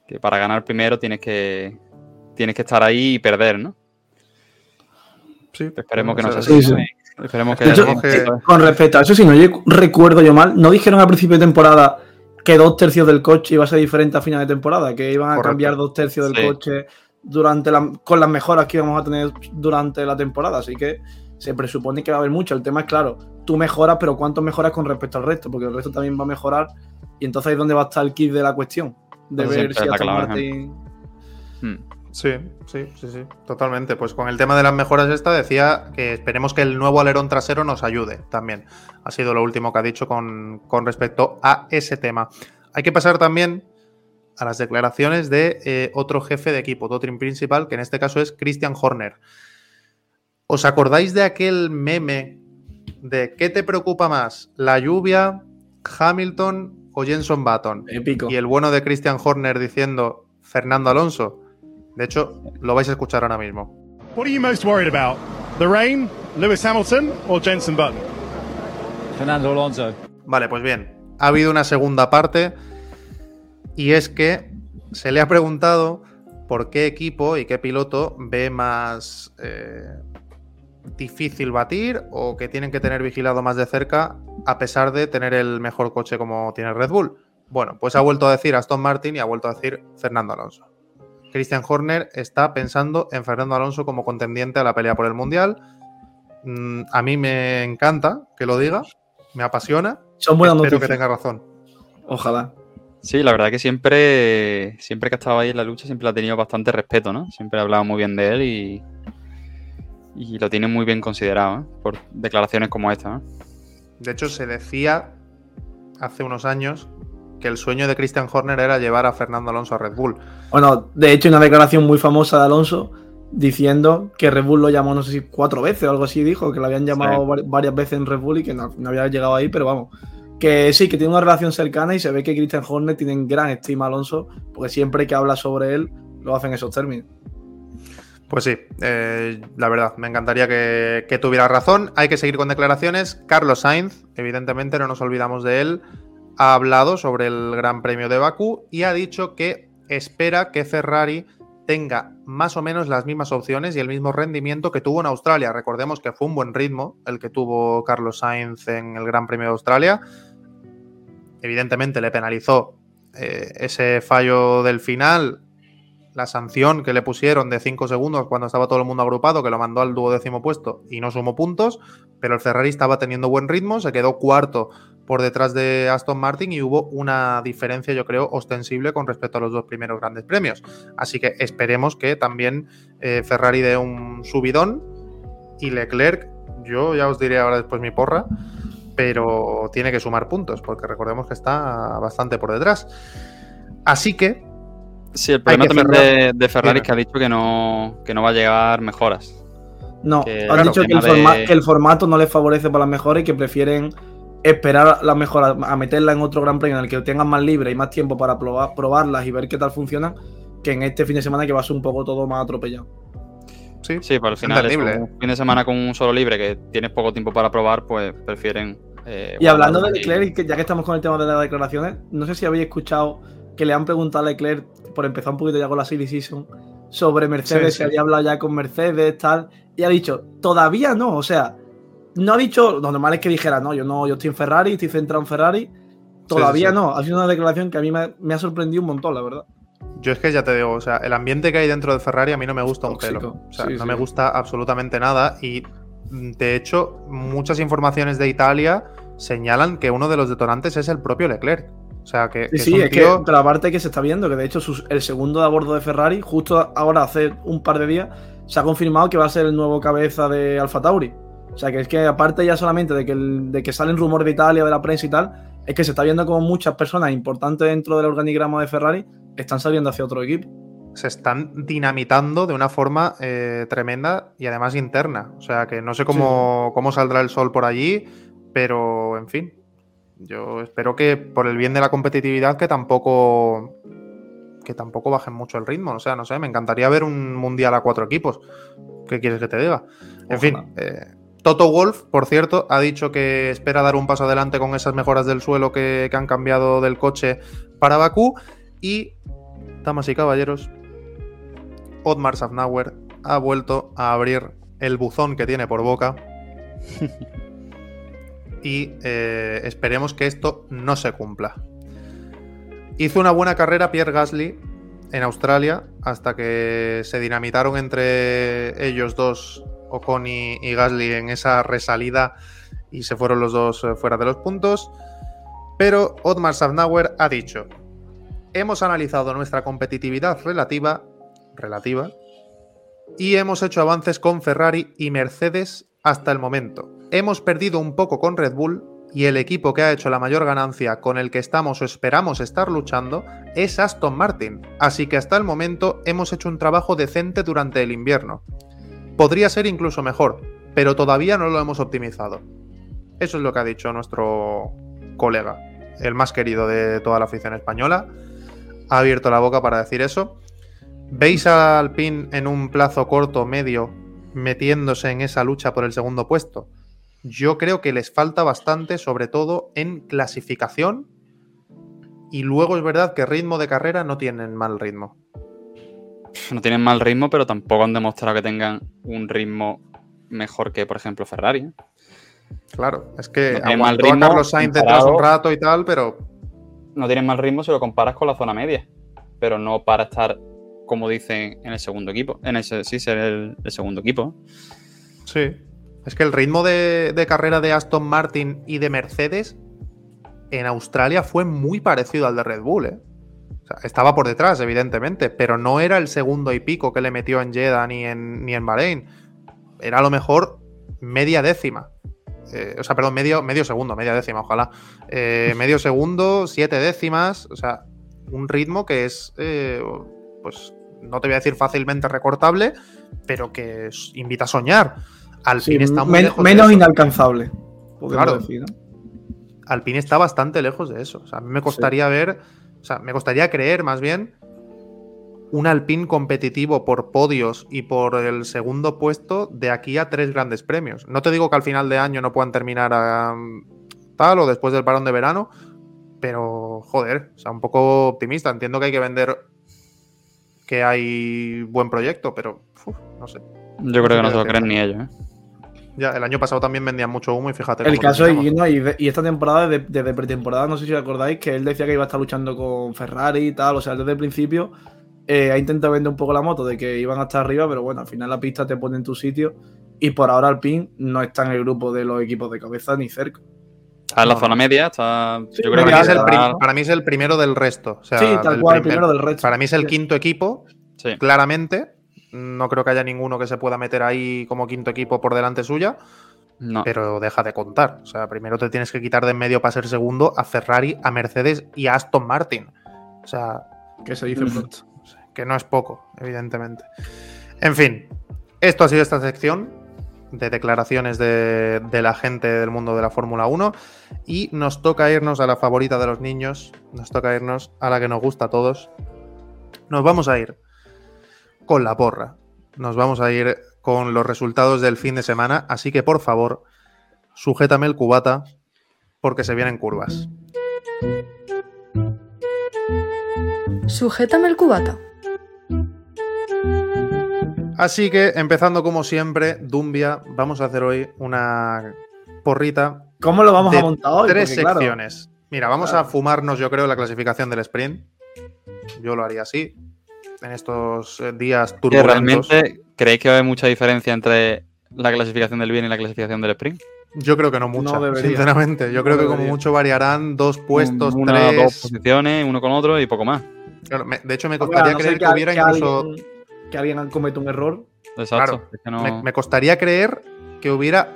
que para ganar primero tienes que, tienes que estar ahí y perder, ¿no? Sí. Esperemos que no sea así. Esperemos que, Con respecto a eso, si no yo recuerdo yo mal, ¿no dijeron al principio de temporada que dos tercios del coche iba a ser diferente a final de temporada? Que iban a cambiar dos tercios del coche durante con las mejoras que íbamos a tener durante la temporada. Así que se presupone que va a haber mucho. El tema es claro, tú mejoras, pero ¿cuánto mejoras con respecto al resto? Porque el resto también va a mejorar. Y entonces ahí es donde va a estar el kit de la cuestión. De ver si Aston Martin. Sí, sí, sí, sí, totalmente. Pues con el tema de las mejoras esta decía que esperemos que el nuevo alerón trasero nos ayude también. Ha sido lo último que ha dicho con, respecto a ese tema. Hay que pasar también a las declaraciones de eh, otro jefe de equipo, Dotrin Principal, que en este caso es Christian Horner. ¿Os acordáis de aquel meme de qué te preocupa más, la lluvia, Hamilton o Jenson Button? Épico. Y el bueno de Christian Horner diciendo Fernando Alonso. De hecho, lo vais a escuchar ahora mismo. What are you most worried about? The rain, Lewis Hamilton or Jensen Button? Fernando Alonso. Vale, pues bien. Ha habido una segunda parte y es que se le ha preguntado por qué equipo y qué piloto ve más eh, difícil batir o que tienen que tener vigilado más de cerca a pesar de tener el mejor coche como tiene Red Bull. Bueno, pues ha vuelto a decir Aston Martin y ha vuelto a decir Fernando Alonso. Christian Horner está pensando en Fernando Alonso como contendiente a la pelea por el Mundial. Mm, a mí me encanta que lo diga, me apasiona. Son buenas Espero que tenga razón. Ojalá. Sí, la verdad que siempre, siempre que ha estado ahí en la lucha, siempre ha tenido bastante respeto, ¿no? Siempre ha hablado muy bien de él y, y lo tiene muy bien considerado, ¿eh? por declaraciones como esta. ¿no? De hecho, se decía hace unos años que el sueño de Christian Horner era llevar a Fernando Alonso a Red Bull. Bueno, de hecho, una declaración muy famosa de Alonso diciendo que Red Bull lo llamó, no sé si cuatro veces o algo así, dijo que lo habían llamado varias veces en Red Bull y que no, había llegado ahí, pero vamos. Que sí, que tiene una relación cercana y se ve que Christian Horner tiene gran estima a Alonso, porque siempre que habla sobre él lo hacen esos términos. Pues sí, eh, la verdad, me encantaría que, que, tuviera razón. Hay que seguir con declaraciones. Carlos Sainz, evidentemente, no nos olvidamos de él ha hablado sobre el Gran Premio de Bakú y ha dicho que espera que Ferrari tenga más o menos las mismas opciones y el mismo rendimiento que tuvo en Australia. Recordemos que fue un buen ritmo el que tuvo Carlos Sainz en el Gran Premio de Australia. Evidentemente le penalizó eh, ese fallo del final, la sanción que le pusieron de 5 segundos cuando estaba todo el mundo agrupado, que lo mandó al duodécimo puesto y no sumó puntos, pero el Ferrari estaba teniendo buen ritmo, se quedó cuarto por detrás de Aston Martin y hubo una diferencia, yo creo, ostensible con respecto a los dos primeros grandes premios. Así que esperemos que también eh, Ferrari dé un subidón y Leclerc, yo ya os diré ahora después mi porra, pero tiene que sumar puntos, porque recordemos que está bastante por detrás. Así que... Sí, el problema también de, Ferrari es que ha dicho que no, que no va a llegar mejoras. No, ha dicho que el, que el formato no les favorece para las mejoras y que prefieren esperar la mejora, a meterla en otro gran premio en el que tengan más libre y más tiempo para probar, probarlas y ver qué tal funcionan, que en este fin de semana que va a ser un poco todo más atropellado. sí. Sí, para el Es final, entendible. un fin de semana con un solo libre que tienes poco tiempo para probar, pues prefieren. eh, Y hablando de Leclerc, que ya que estamos con el tema de las declaraciones, no sé si habéis escuchado que le han preguntado a Leclerc, por empezar un poquito ya con la silly season, sobre Mercedes, Sí, si había hablado ya con Mercedes, tal, y ha dicho, todavía no, o sea, no ha dicho, lo normal es que dijera, no, yo no, yo estoy en Ferrari, estoy centrado en Ferrari, todavía sí. no, ha sido una declaración que a mí me, me ha sorprendido un montón, la verdad. Yo es que ya te digo, o sea, el ambiente que hay dentro de Ferrari a mí no me gusta un pelo. O sea, no me gusta absolutamente nada. Y mm, de hecho, muchas informaciones de Italia señalan que uno de los detonantes es el propio Leclerc. O sea, que, Sí, que sí, es un es tío- que, pero aparte que se está viendo que de hecho sus- el segundo de a bordo de Ferrari, justo ahora, hace un par de días, se ha confirmado que va a ser el nuevo cabeza de Alfa Tauri. O sea que es que aparte ya solamente de que, el- de que salen rumores de Italia, de la prensa y tal, es que se está viendo como muchas personas importantes dentro del organigrama de Ferrari están saliendo hacia otro equipo. se están dinamitando de una forma eh, tremenda y además interna. O sea, que no sé cómo, cómo saldrá el sol por allí, pero en fin. Yo espero que por el bien de la competitividad que tampoco que tampoco bajen mucho el ritmo. O sea, no sé, me encantaría ver un mundial a cuatro equipos. ¿Qué quieres que te diga? En Ojalá. fin, eh, Toto Wolf, por cierto, ha dicho que espera dar un paso adelante con esas mejoras del suelo que, que han cambiado del coche para Bakú. Y, damas y caballeros, Otmar Safnauer ha vuelto a abrir el buzón que tiene por boca. y eh, esperemos que esto no se cumpla. Hizo una buena carrera Pierre Gasly en Australia hasta que se dinamitaron entre ellos dos, Ocon y, Gasly, en esa resalida y se fueron los dos eh, fuera de los puntos. Pero Otmar Safnauer ha dicho: Hemos analizado nuestra competitividad relativa, relativa y hemos hecho avances con Ferrari y Mercedes hasta el momento. Hemos perdido un poco con Red Bull y el equipo que ha hecho la mayor ganancia con el que estamos o esperamos estar luchando es Aston Martin. Así que hasta el momento hemos hecho un trabajo decente durante el invierno. Podría ser incluso mejor, pero todavía no lo hemos optimizado. Eso es lo que ha dicho nuestro colega, el más querido de toda la afición española. Ha abierto la boca para decir eso. ¿Veis a Alpine en un plazo corto, medio, metiéndose en esa lucha por el segundo puesto? Yo creo que les falta bastante, sobre todo en clasificación. Y luego es verdad que ritmo de carrera no tienen mal ritmo. No tienen mal ritmo, pero tampoco han demostrado que tengan un ritmo mejor que, por ejemplo, Ferrari. ¿eh? Claro, es que No tienen mal aguantó a ritmo Carlos Sainz detrás un rato y tal, pero No tienen mal ritmo si lo comparas con la zona media, pero no para estar, como dicen, en el segundo equipo. En ese, sí, ser el, el segundo equipo. Sí. Es que el ritmo de, de carrera de Aston Martin y de Mercedes en Australia fue muy parecido al de Red Bull, ¿eh? O sea, estaba por detrás, evidentemente, pero no era el segundo y pico que le metió en Jeddah ni en, ni en Bahrein. Era a lo mejor media décima. Eh, o sea, perdón, medio, medio segundo, media décima, ojalá. Eh, medio segundo, siete décimas. O sea, un ritmo que es, eh, pues, no te voy a decir fácilmente recortable, pero que invita a soñar. Alpine Sí, está muy men- lejos de menos eso. inalcanzable. Claro. decir, ¿no? Alpine está bastante lejos de eso. O sea, a mí me costaría ver, sea, me costaría creer más bien un Alpine competitivo por podios y por el segundo puesto de aquí a tres grandes premios. No te digo que al final de año no puedan terminar a tal o después del parón de verano, pero joder, o sea, un poco optimista. Entiendo que hay que vender que hay buen proyecto, pero uf, no sé. Yo creo que no se lo creen ni ellos. ¿eh? Ya, el año pasado también vendían mucho humo y fíjate. El cómo caso es, terminamos. y, no, y, de- y esta temporada, desde, desde pretemporada, no sé si os acordáis, que él decía que iba a estar luchando con Ferrari y tal, o sea, desde el principio eh, ha intentado vender un poco la moto de que iban hasta arriba, pero bueno, al final la pista te pone en tu sitio y por ahora Alpine no está en el grupo de los equipos de cabeza ni cerca. Está en la zona media, está. Sí, yo creo que es el para mí es el primero del resto. O sea, sí, tal cual, el primer- primero del resto. Para mí es el Sí. quinto equipo, sí. claramente. No creo que haya ninguno que se pueda meter ahí como quinto equipo por delante suya, No. pero deja de contar. O sea, primero te tienes que quitar de en medio para ser segundo a Ferrari, a Mercedes y a Aston Martin. O sea, Que se dice pronto. que no es poco, evidentemente. En fin, esto ha sido esta sección de declaraciones de, de la gente del mundo de la Fórmula 1 y nos toca irnos a la favorita de los niños, nos toca irnos a la que nos gusta a todos. Nos vamos a ir con la porra, nos vamos a ir con los resultados del fin de semana, así que por favor, sujétame el cubata porque se vienen curvas. Sujétame el cubata. Así que, empezando como siempre, Dumbia, vamos a hacer hoy una porrita. ¿Cómo lo vamos de a montar hoy? Tres Porque, claro, secciones. Mira, vamos Claro. a fumarnos, yo creo, la clasificación del sprint. Yo lo haría así. En estos eh, días turbulentos. realmente, ¿creéis que va a haber mucha diferencia entre la clasificación del bien y la clasificación del sprint? Yo creo que no mucha, debería. sinceramente. Yo No creo que como mucho variarán dos puestos, Una, dos tres. posiciones, uno con otro y poco más. Claro, me- de hecho, me costaría no creer que, hubiera que incluso. alguien, que alguien cometa un error. Exacto. Claro, es que no- Me, me costaría creer que hubiera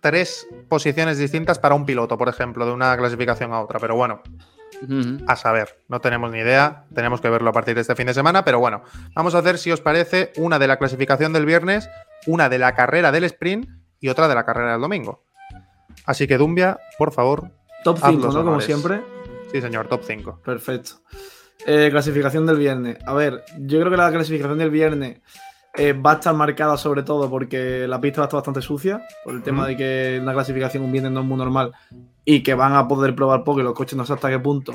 tres posiciones distintas para un piloto, por ejemplo, de una clasificación a otra. Pero bueno, A saber, no tenemos ni idea, tenemos que verlo a partir de este fin de semana, pero bueno, vamos a hacer, si os parece, una de la clasificación del viernes, una de la carrera del sprint y otra de la carrera del domingo. Así que Dumbia, por favor, Top Haz 5, los ¿no? Como siempre. sí señor, top 5. Perfecto. Eh, clasificación del viernes. A ver, yo creo que la clasificación del viernes eh, va a estar marcada sobre todo porque la pista va a estar bastante sucia, por el tema de que la clasificación un viernes no es muy normal y que van a poder probar poco y los coches no sé hasta qué punto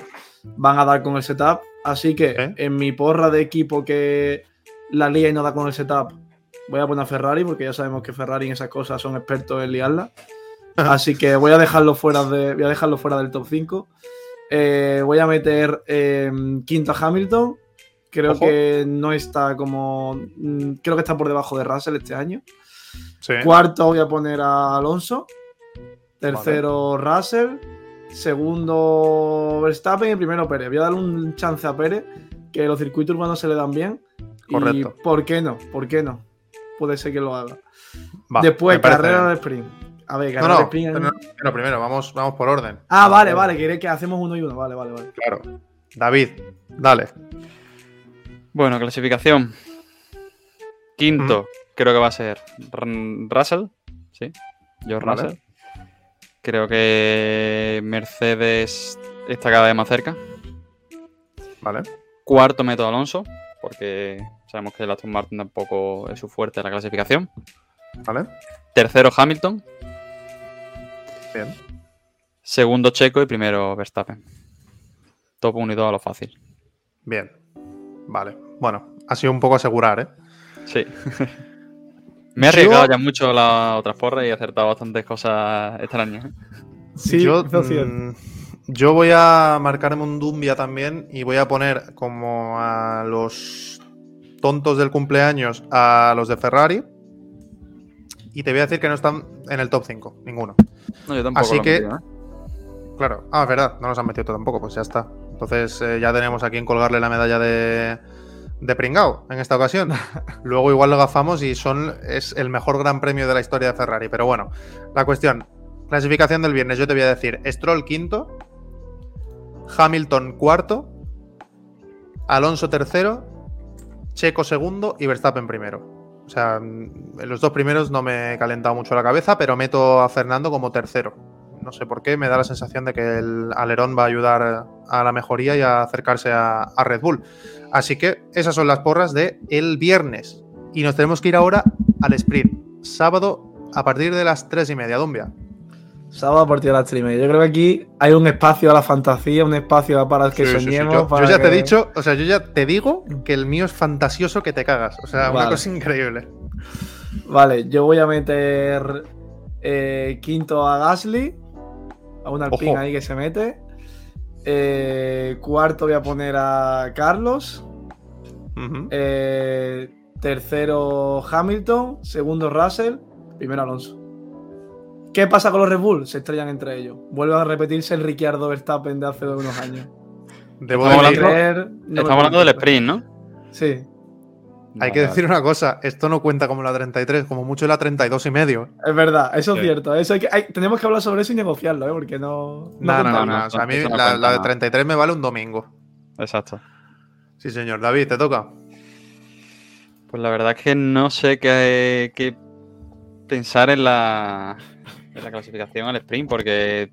van a dar con el setup. Así que en mi porra de equipo que la lía y no da con el setup, voy a poner a Ferrari porque ya sabemos que Ferrari en esas cosas son expertos en liarla. Así que voy a dejarlo fuera, de, voy a dejarlo fuera del top 5. Eh, voy a meter eh, quinto a Hamilton. Creo Ojo. que no está como. mm, Creo que está por debajo de Russell este año. Sí. Cuarto voy a poner a Alonso. Tercero Russell. Segundo Verstappen y primero Pérez. Voy a darle un chance a Pérez, que los circuitos urbanos se le dan bien. Correcto. Y ¿por qué no? ¿Por qué no? Puede ser que lo haga. Va, Después, carrera de sprint. A ver, No, carrera de no, sprint. pero, pero primero, vamos, vamos por orden. Ah, vale, vale, queréis que hacemos uno y uno. Vale, vale, vale. Claro. David, dale. Bueno, clasificación. Quinto, creo que va a ser Russell. Sí, George Vale. Russell. Creo que Mercedes está cada vez más cerca. Vale. Cuarto meto a Alonso, porque sabemos que el Aston Martin tampoco es su fuerte en la clasificación. Vale. Tercero Hamilton. Bien. Segundo Checo y primero Verstappen. Top 1 y 2 a lo fácil. Bien. Vale. Bueno, ha sido un poco asegurar, ¿eh? Sí. Me he Yo- arriesgado ya mucho las otras porras y he acertado bastantes cosas extrañas. ¿eh? Sí, yo, mm, yo voy a marcarme un Dumbia también y voy a poner como a los tontos del cumpleaños a los de Ferrari. Y te voy a decir que no están en el top 5, ninguno. No, yo tampoco Así que- metido, ¿eh? Claro. Ah, es verdad, no nos han metido tampoco, pues ya está. Entonces eh, ya tenemos a quien colgarle la medalla de, de pringao en esta ocasión. Luego igual lo gafamos y son es el mejor gran premio de la historia de Ferrari. Pero bueno, la cuestión, clasificación del viernes, yo te voy a decir Stroll quinto, Hamilton cuarto, Alonso tercero, Checo segundo y Verstappen primero. O sea, mm, en los dos primeros no me he calentado mucho la cabeza, pero meto a Fernando como tercero. No sé por qué, me da la sensación de que el alerón va a ayudar a la mejoría y a acercarse a, a Red Bull. Así que esas son las porras de el viernes. Y nos tenemos que ir ahora al sprint. Sábado a partir de las tres y media, Dumbia. Sábado a partir de las 3 y media. Yo creo que aquí hay un espacio a la fantasía, un espacio para que Sí, sí, sí. soñemos. Yo, para yo ya te he dicho, o sea, yo ya te digo que el mío es fantasioso que te cagas. O sea, una cosa increíble. Vale, yo voy a meter eh, quinto a Gasly. A un Alpine Ojo. ahí que se mete. Eh, cuarto voy a poner a Carlos. Eh, tercero Hamilton. Segundo Russell. Primero Alonso. ¿Qué pasa con los Red Bull? Se estrellan entre ellos. Vuelve a repetirse el Ricciardo Verstappen de hace unos años. Debo Estamos decir- hablando- no Estamos hablando del sprint, ¿no? Sí. hay Vale, que decir una cosa, esto no cuenta como la 33, como mucho la 32 y medio. Es verdad, eso es cierto. Eso hay que, hay- tenemos que hablar sobre eso y negociarlo, ¿eh? Porque no. No, no, no, contamos. no. O sea, a mí no la, la de nada. 33 me vale un domingo. Exacto. Sí, señor. David, te toca. Pues la verdad es que no sé qué, qué pensar en la, en la clasificación al sprint, porque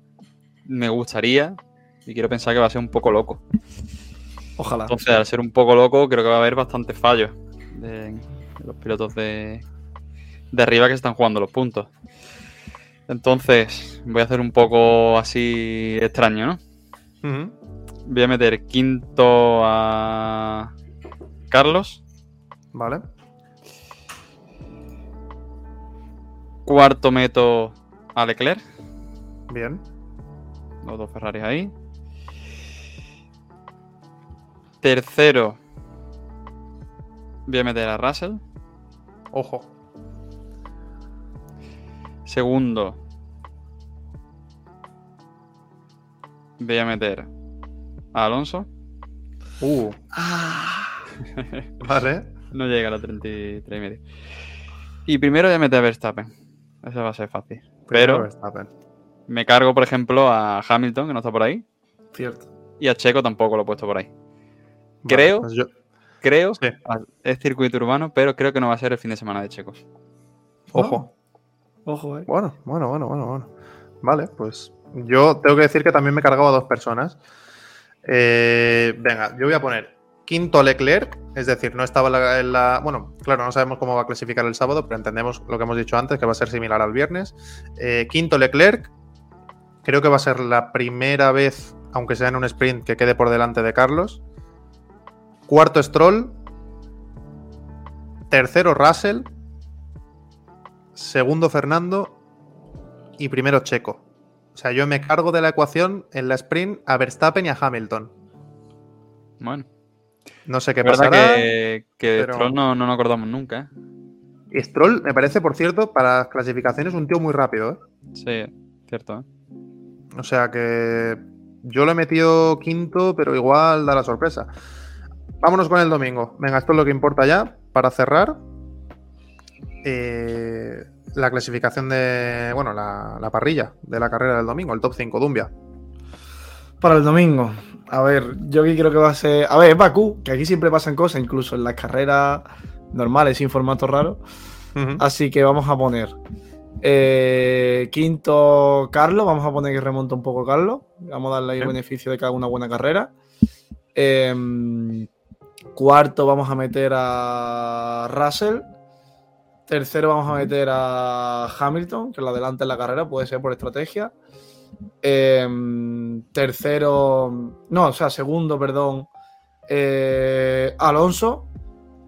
me gustaría y quiero pensar que va a ser un poco loco. Ojalá. Entonces, al ser un poco loco, creo que va a haber bastantes fallos de, de los pilotos de, de arriba que se están jugando los puntos. Entonces, voy a hacer un poco así extraño, ¿no? Voy a meter quinto a Carlos, Vale. cuarto meto a Leclerc, Bien. los dos Ferraris ahí. Tercero, voy a meter a Russell. Ojo. Segundo, voy a meter a Alonso. Uh. Vale. No llega a la 33 y medio. Y primero voy a meter a Verstappen. Eso va a ser fácil. Primero Pero Verstappen. me cargo, por ejemplo, a Hamilton, que no está por ahí. Cierto. Y a Checo tampoco lo he puesto por ahí. Vale, Creo- pues yo- Creo, Sí. es circuito urbano, pero creo que no va a ser el fin de semana de Checos. Ojo. Ojo, eh. Bueno, bueno, bueno, bueno, bueno. Vale, pues yo tengo que decir que también me he cargado a dos personas. Eh, venga, yo voy a poner quinto Leclerc, es decir, no estaba en la, en la- Bueno, claro, no sabemos cómo va a clasificar el sábado, pero entendemos lo que hemos dicho antes, que va a ser similar al viernes. Eh, quinto Leclerc, creo que va a ser la primera vez, aunque sea en un sprint, que quede por delante de Carlos. Cuarto Stroll. Tercero Russell. Segundo Fernando. Y primero Checo. O sea, yo me cargo de la ecuación en la sprint a Verstappen y a Hamilton. Bueno, No sé qué pasará. que, que pero- Stroll no, no nos acordamos nunca, ¿eh? Y Stroll, me parece, por cierto, para las clasificaciones un tío muy rápido. ¿eh? Sí, cierto, ¿eh? O sea que yo lo he metido quinto, pero igual da la sorpresa. Vámonos con el domingo. Venga, esto es lo que importa ya para cerrar. Eh, la clasificación de. Bueno, la, la parrilla de la carrera del domingo, el top 5, Dumbia. Para el domingo. A ver, yo aquí creo que va a ser. A ver, es Bakú, que aquí siempre pasan cosas, incluso en las carreras normales sin formato raro. Así que vamos a poner. eh, quinto, Carlos. Vamos a poner que remonta un poco Carlos. Vamos a darle ahí el beneficio de que haga una buena carrera. Em, cuarto, vamos a meter a Russell. Tercero, vamos a meter a Hamilton, que lo adelanta en la carrera, puede ser por estrategia. Em, tercero, no, o sea, segundo, perdón, eh, Alonso.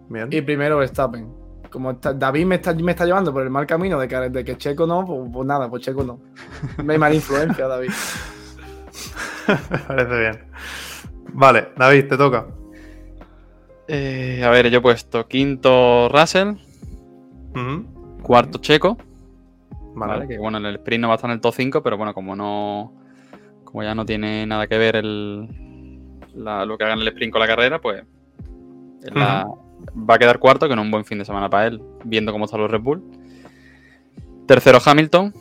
Bien. Y primero Verstappen. Como está- David me está, me está llevando por el mal camino de que, de que Checo no, pues, pues nada, pues Checo no. Me hay mala influencia, David. Me parece bien. Vale, David, te toca. Eh, a ver, yo he puesto quinto Russell, Cuarto Checo, Vale. ¿vale? Que bueno, en el sprint no va a estar en el top 5, pero bueno, como no. Como ya no tiene nada que ver el, la- lo que haga en el sprint con la carrera, pues. la- va a quedar cuarto, que no es un buen fin de semana para él, viendo cómo están los Red Bull. Tercero Hamilton,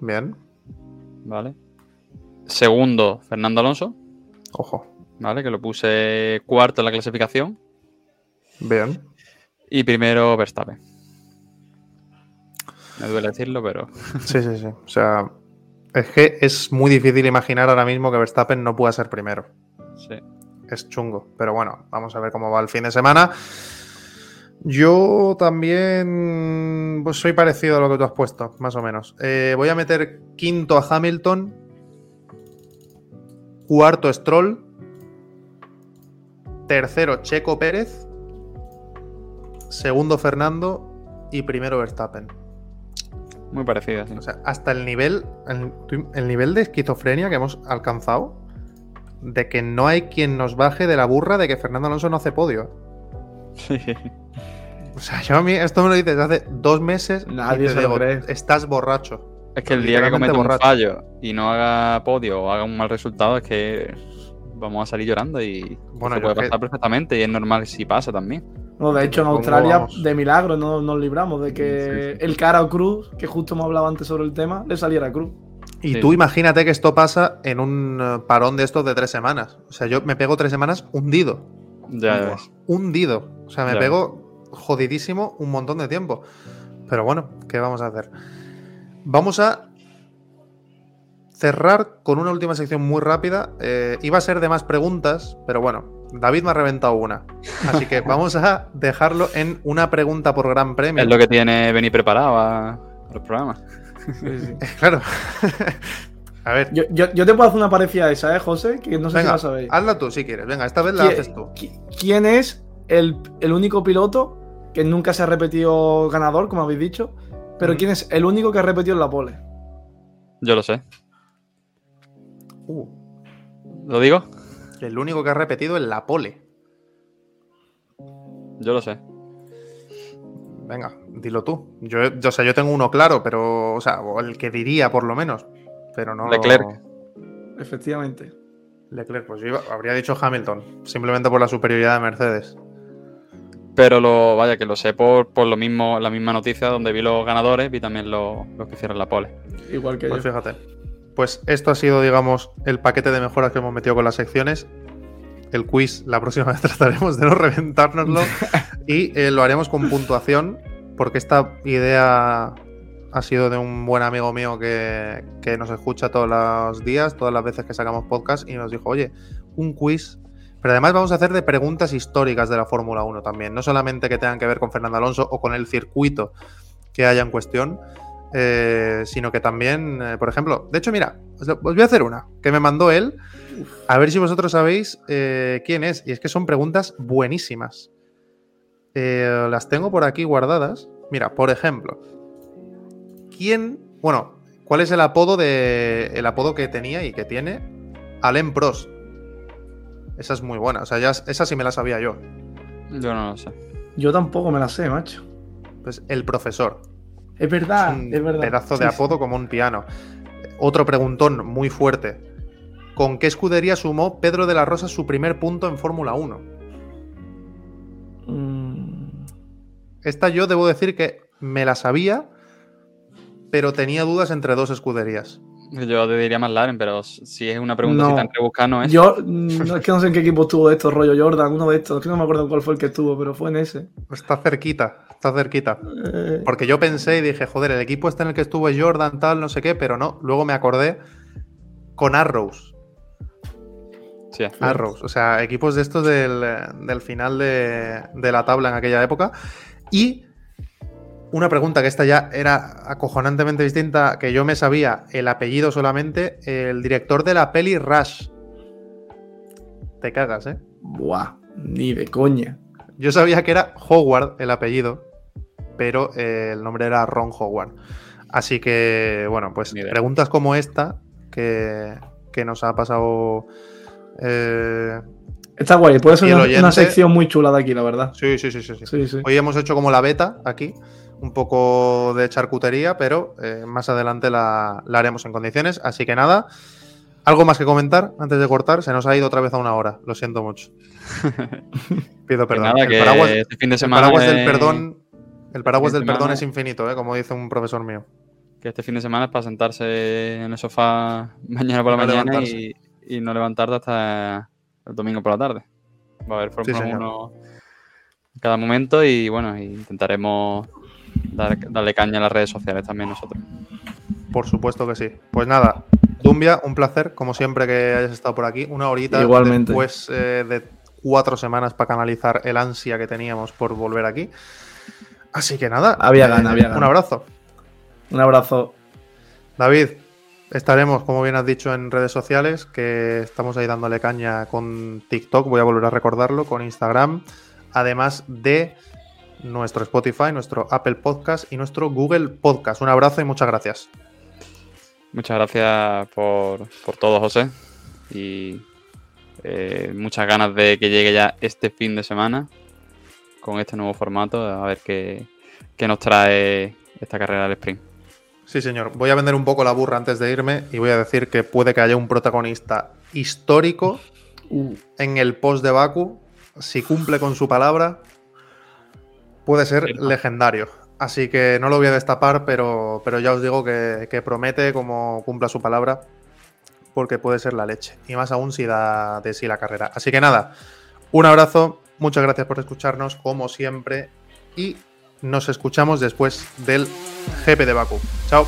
Bien. ¿vale? Segundo Fernando Alonso, Ojo. ¿vale? Que lo puse cuarto en la clasificación. Bien. Y primero Verstappen. Me duele decirlo, pero. Sí, sí, sí. O sea, es que es muy difícil imaginar ahora mismo que Verstappen no pueda ser primero. Sí. Es chungo. Pero bueno, vamos a ver cómo va el fin de semana. Yo también pues soy parecido a lo que tú has puesto, más o menos. Eh, voy a meter quinto a Hamilton, cuarto Stroll, tercero Checo Pérez, segundo Fernando y primero Verstappen. Muy parecida, sí. O sea, hasta el nivel, el, el nivel de esquizofrenia que hemos alcanzado de que no hay quien nos baje de la burra de que Fernando Alonso no hace podio. Sí. O sea, yo a mí esto me lo dices hace dos meses. y Nadie te se lo cree. Estás borracho. Es que el día que cometa un fallo y no haga podio o haga un mal resultado, es que vamos a salir llorando y Bueno, se puede que- pasar perfectamente y es normal si pasa también. No, de hecho, en ¿Cómo Australia, vamos? de milagro, no nos libramos de que Sí, sí. el cara o Cruz, que justo hemos hablado antes sobre el tema, le saliera Cruz. Y Sí. tú imagínate que esto pasa en un eh, parón de estos de tres semanas. O sea, yo me pego tres semanas hundido. Ya ves. hundido. O sea, me Ya pego jodidísimo un montón de tiempo. Pero bueno, ¿qué vamos a hacer? Vamos a cerrar con una última sección muy rápida. Eh, iba a ser de más preguntas, pero bueno, David me ha reventado una. Así que vamos a dejarlo en una pregunta por Gran Premio. Es lo que tiene venir preparado a los programas. Claro. a ver, Yo, yo- yo te puedo hacer una parecida a esa, ¿eh, José? Que no sé si venga, la sabéis. hazla tú si quieres. Venga, esta vez la ¿Qui- haces tú. qui- ¿Quién es el, el único piloto que nunca se ha repetido ganador, como habéis dicho? Pero Mm. ¿quién es el único que ha repetido en la pole? Yo lo sé. Uh, ¿Lo digo? El único que ha repetido en la pole. Yo lo sé. Venga, dilo tú. Yo, yo, o sea, yo tengo uno claro, pero, o sea, o el que diría por lo menos, pero no. Leclerc. Efectivamente. Leclerc, pues yo iba- habría dicho Hamilton, simplemente por la superioridad de Mercedes. Pero lo, vaya, que lo sé por, por lo mismo, la misma noticia donde vi los ganadores, vi también los, los que hicieron la pole. Igual que Pues yo. fíjate. Pues esto ha sido, digamos, el paquete de mejoras que hemos metido con las secciones. El quiz, la próxima vez trataremos de no reventárnoslo y eh, lo haremos con puntuación, porque esta idea ha sido de un buen amigo mío que, que nos escucha todos los días, todas las veces que sacamos podcast, y nos dijo, oye, un quiz. Pero además vamos a hacer de preguntas históricas de la Fórmula 1 también, no solamente que tengan que ver con Fernando Alonso o con el circuito que haya en cuestión, eh, sino que también, eh, por ejemplo, de hecho, mira, os, voy a hacer una que me mandó él, a ver si vosotros sabéis eh, quién es, y es que son preguntas buenísimas. Eh, las tengo por aquí guardadas. Mira, por ejemplo, ¿quién, bueno, cuál es el apodo de, el apodo que tenía y que tiene Alain Prost? Esa es muy buena, o sea, ya, esa sí me la sabía yo. Yo no lo sé. Yo tampoco me la sé, macho. Pues el profesor. Es verdad, un es verdad. pedazo de sí. apodo como un piano. Otro preguntón muy fuerte. ¿Con qué escudería sumó Pedro de la Rosa su primer punto en Fórmula 1? Mm, Esta yo debo decir que me la sabía, pero tenía dudas entre dos escuderías. Yo te diría más Laren, pero si es una pregunta No. tan rebuscada, no es. Yo mm, no, es que no sé en qué equipo estuvo de estos, rollo Jordan, uno de estos. Es que no me acuerdo cuál fue el que estuvo, pero fue en ese. Está cerquita, está cerquita. Eh, Porque yo pensé y dije, joder, el equipo este en el que estuvo es Jordan, tal, no sé qué, pero no. Luego me acordé con Arrows. Sí, Arrows, o sea, equipos de estos del, del final de, de la tabla en aquella época. Y una pregunta que esta ya era acojonantemente distinta, que yo me sabía el apellido solamente, el director de la peli Rush. Te cagas, ¿eh? Buah, ni de coña. Yo sabía que era Howard el apellido, pero eh, el nombre era Ron Howard. Así que, bueno, pues preguntas como esta que, que nos ha pasado... eh, Está guay, puede ser una, sección muy chula de aquí, la verdad. sí, sí, sí, sí, sí. Sí, sí. Hoy hemos hecho como la beta aquí, un poco de charcutería, pero eh, más adelante la, la haremos en condiciones. Así que nada, algo más que comentar antes de cortar. Se nos ha ido otra vez a una hora, lo siento mucho. Pido Que perdón. nada, el paraguas, este fin de el semana. paraguas del perdón, el paraguas del perdón es infinito, ¿eh? como dice un profesor mío. Que este fin de semana es para sentarse en el sofá mañana por la No mañana y, y no levantarte hasta el domingo por la tarde. Va a haber Fórmula señor. 1 en cada momento y bueno, intentaremos dar- darle caña a las redes sociales también nosotros. Por supuesto que sí. Pues nada, Dumbia, un placer, como siempre que hayas estado por aquí. Una horita Igualmente. después eh, de cuatro semanas para canalizar el ansia que teníamos por volver aquí. Así que nada, Había gana, había un gana. abrazo. Un abrazo. David, estaremos, como bien has dicho, en redes sociales, que estamos ahí dándole caña con TikTok, voy a volver a recordarlo, con Instagram, además de nuestro Spotify, nuestro Apple Podcast y nuestro Google Podcast. Un abrazo y muchas gracias. Muchas gracias por, por todo, José. Y eh, muchas ganas de que llegue ya este fin de semana con este nuevo formato, a ver qué, qué nos trae esta carrera del sprint. Sí, señor. Voy a vender un poco la burra antes de irme y voy a decir que puede que haya un protagonista histórico Uh, en el post de Baku. Si cumple con su palabra, puede ser legendario. Así que no lo voy a destapar, pero, pero ya os digo que, que promete como cumpla su palabra, porque puede ser la leche. Y más aún si da de sí la carrera. Así que nada, un abrazo, muchas gracias por escucharnos, como siempre, y nos escuchamos después del GP de Baku. Chao.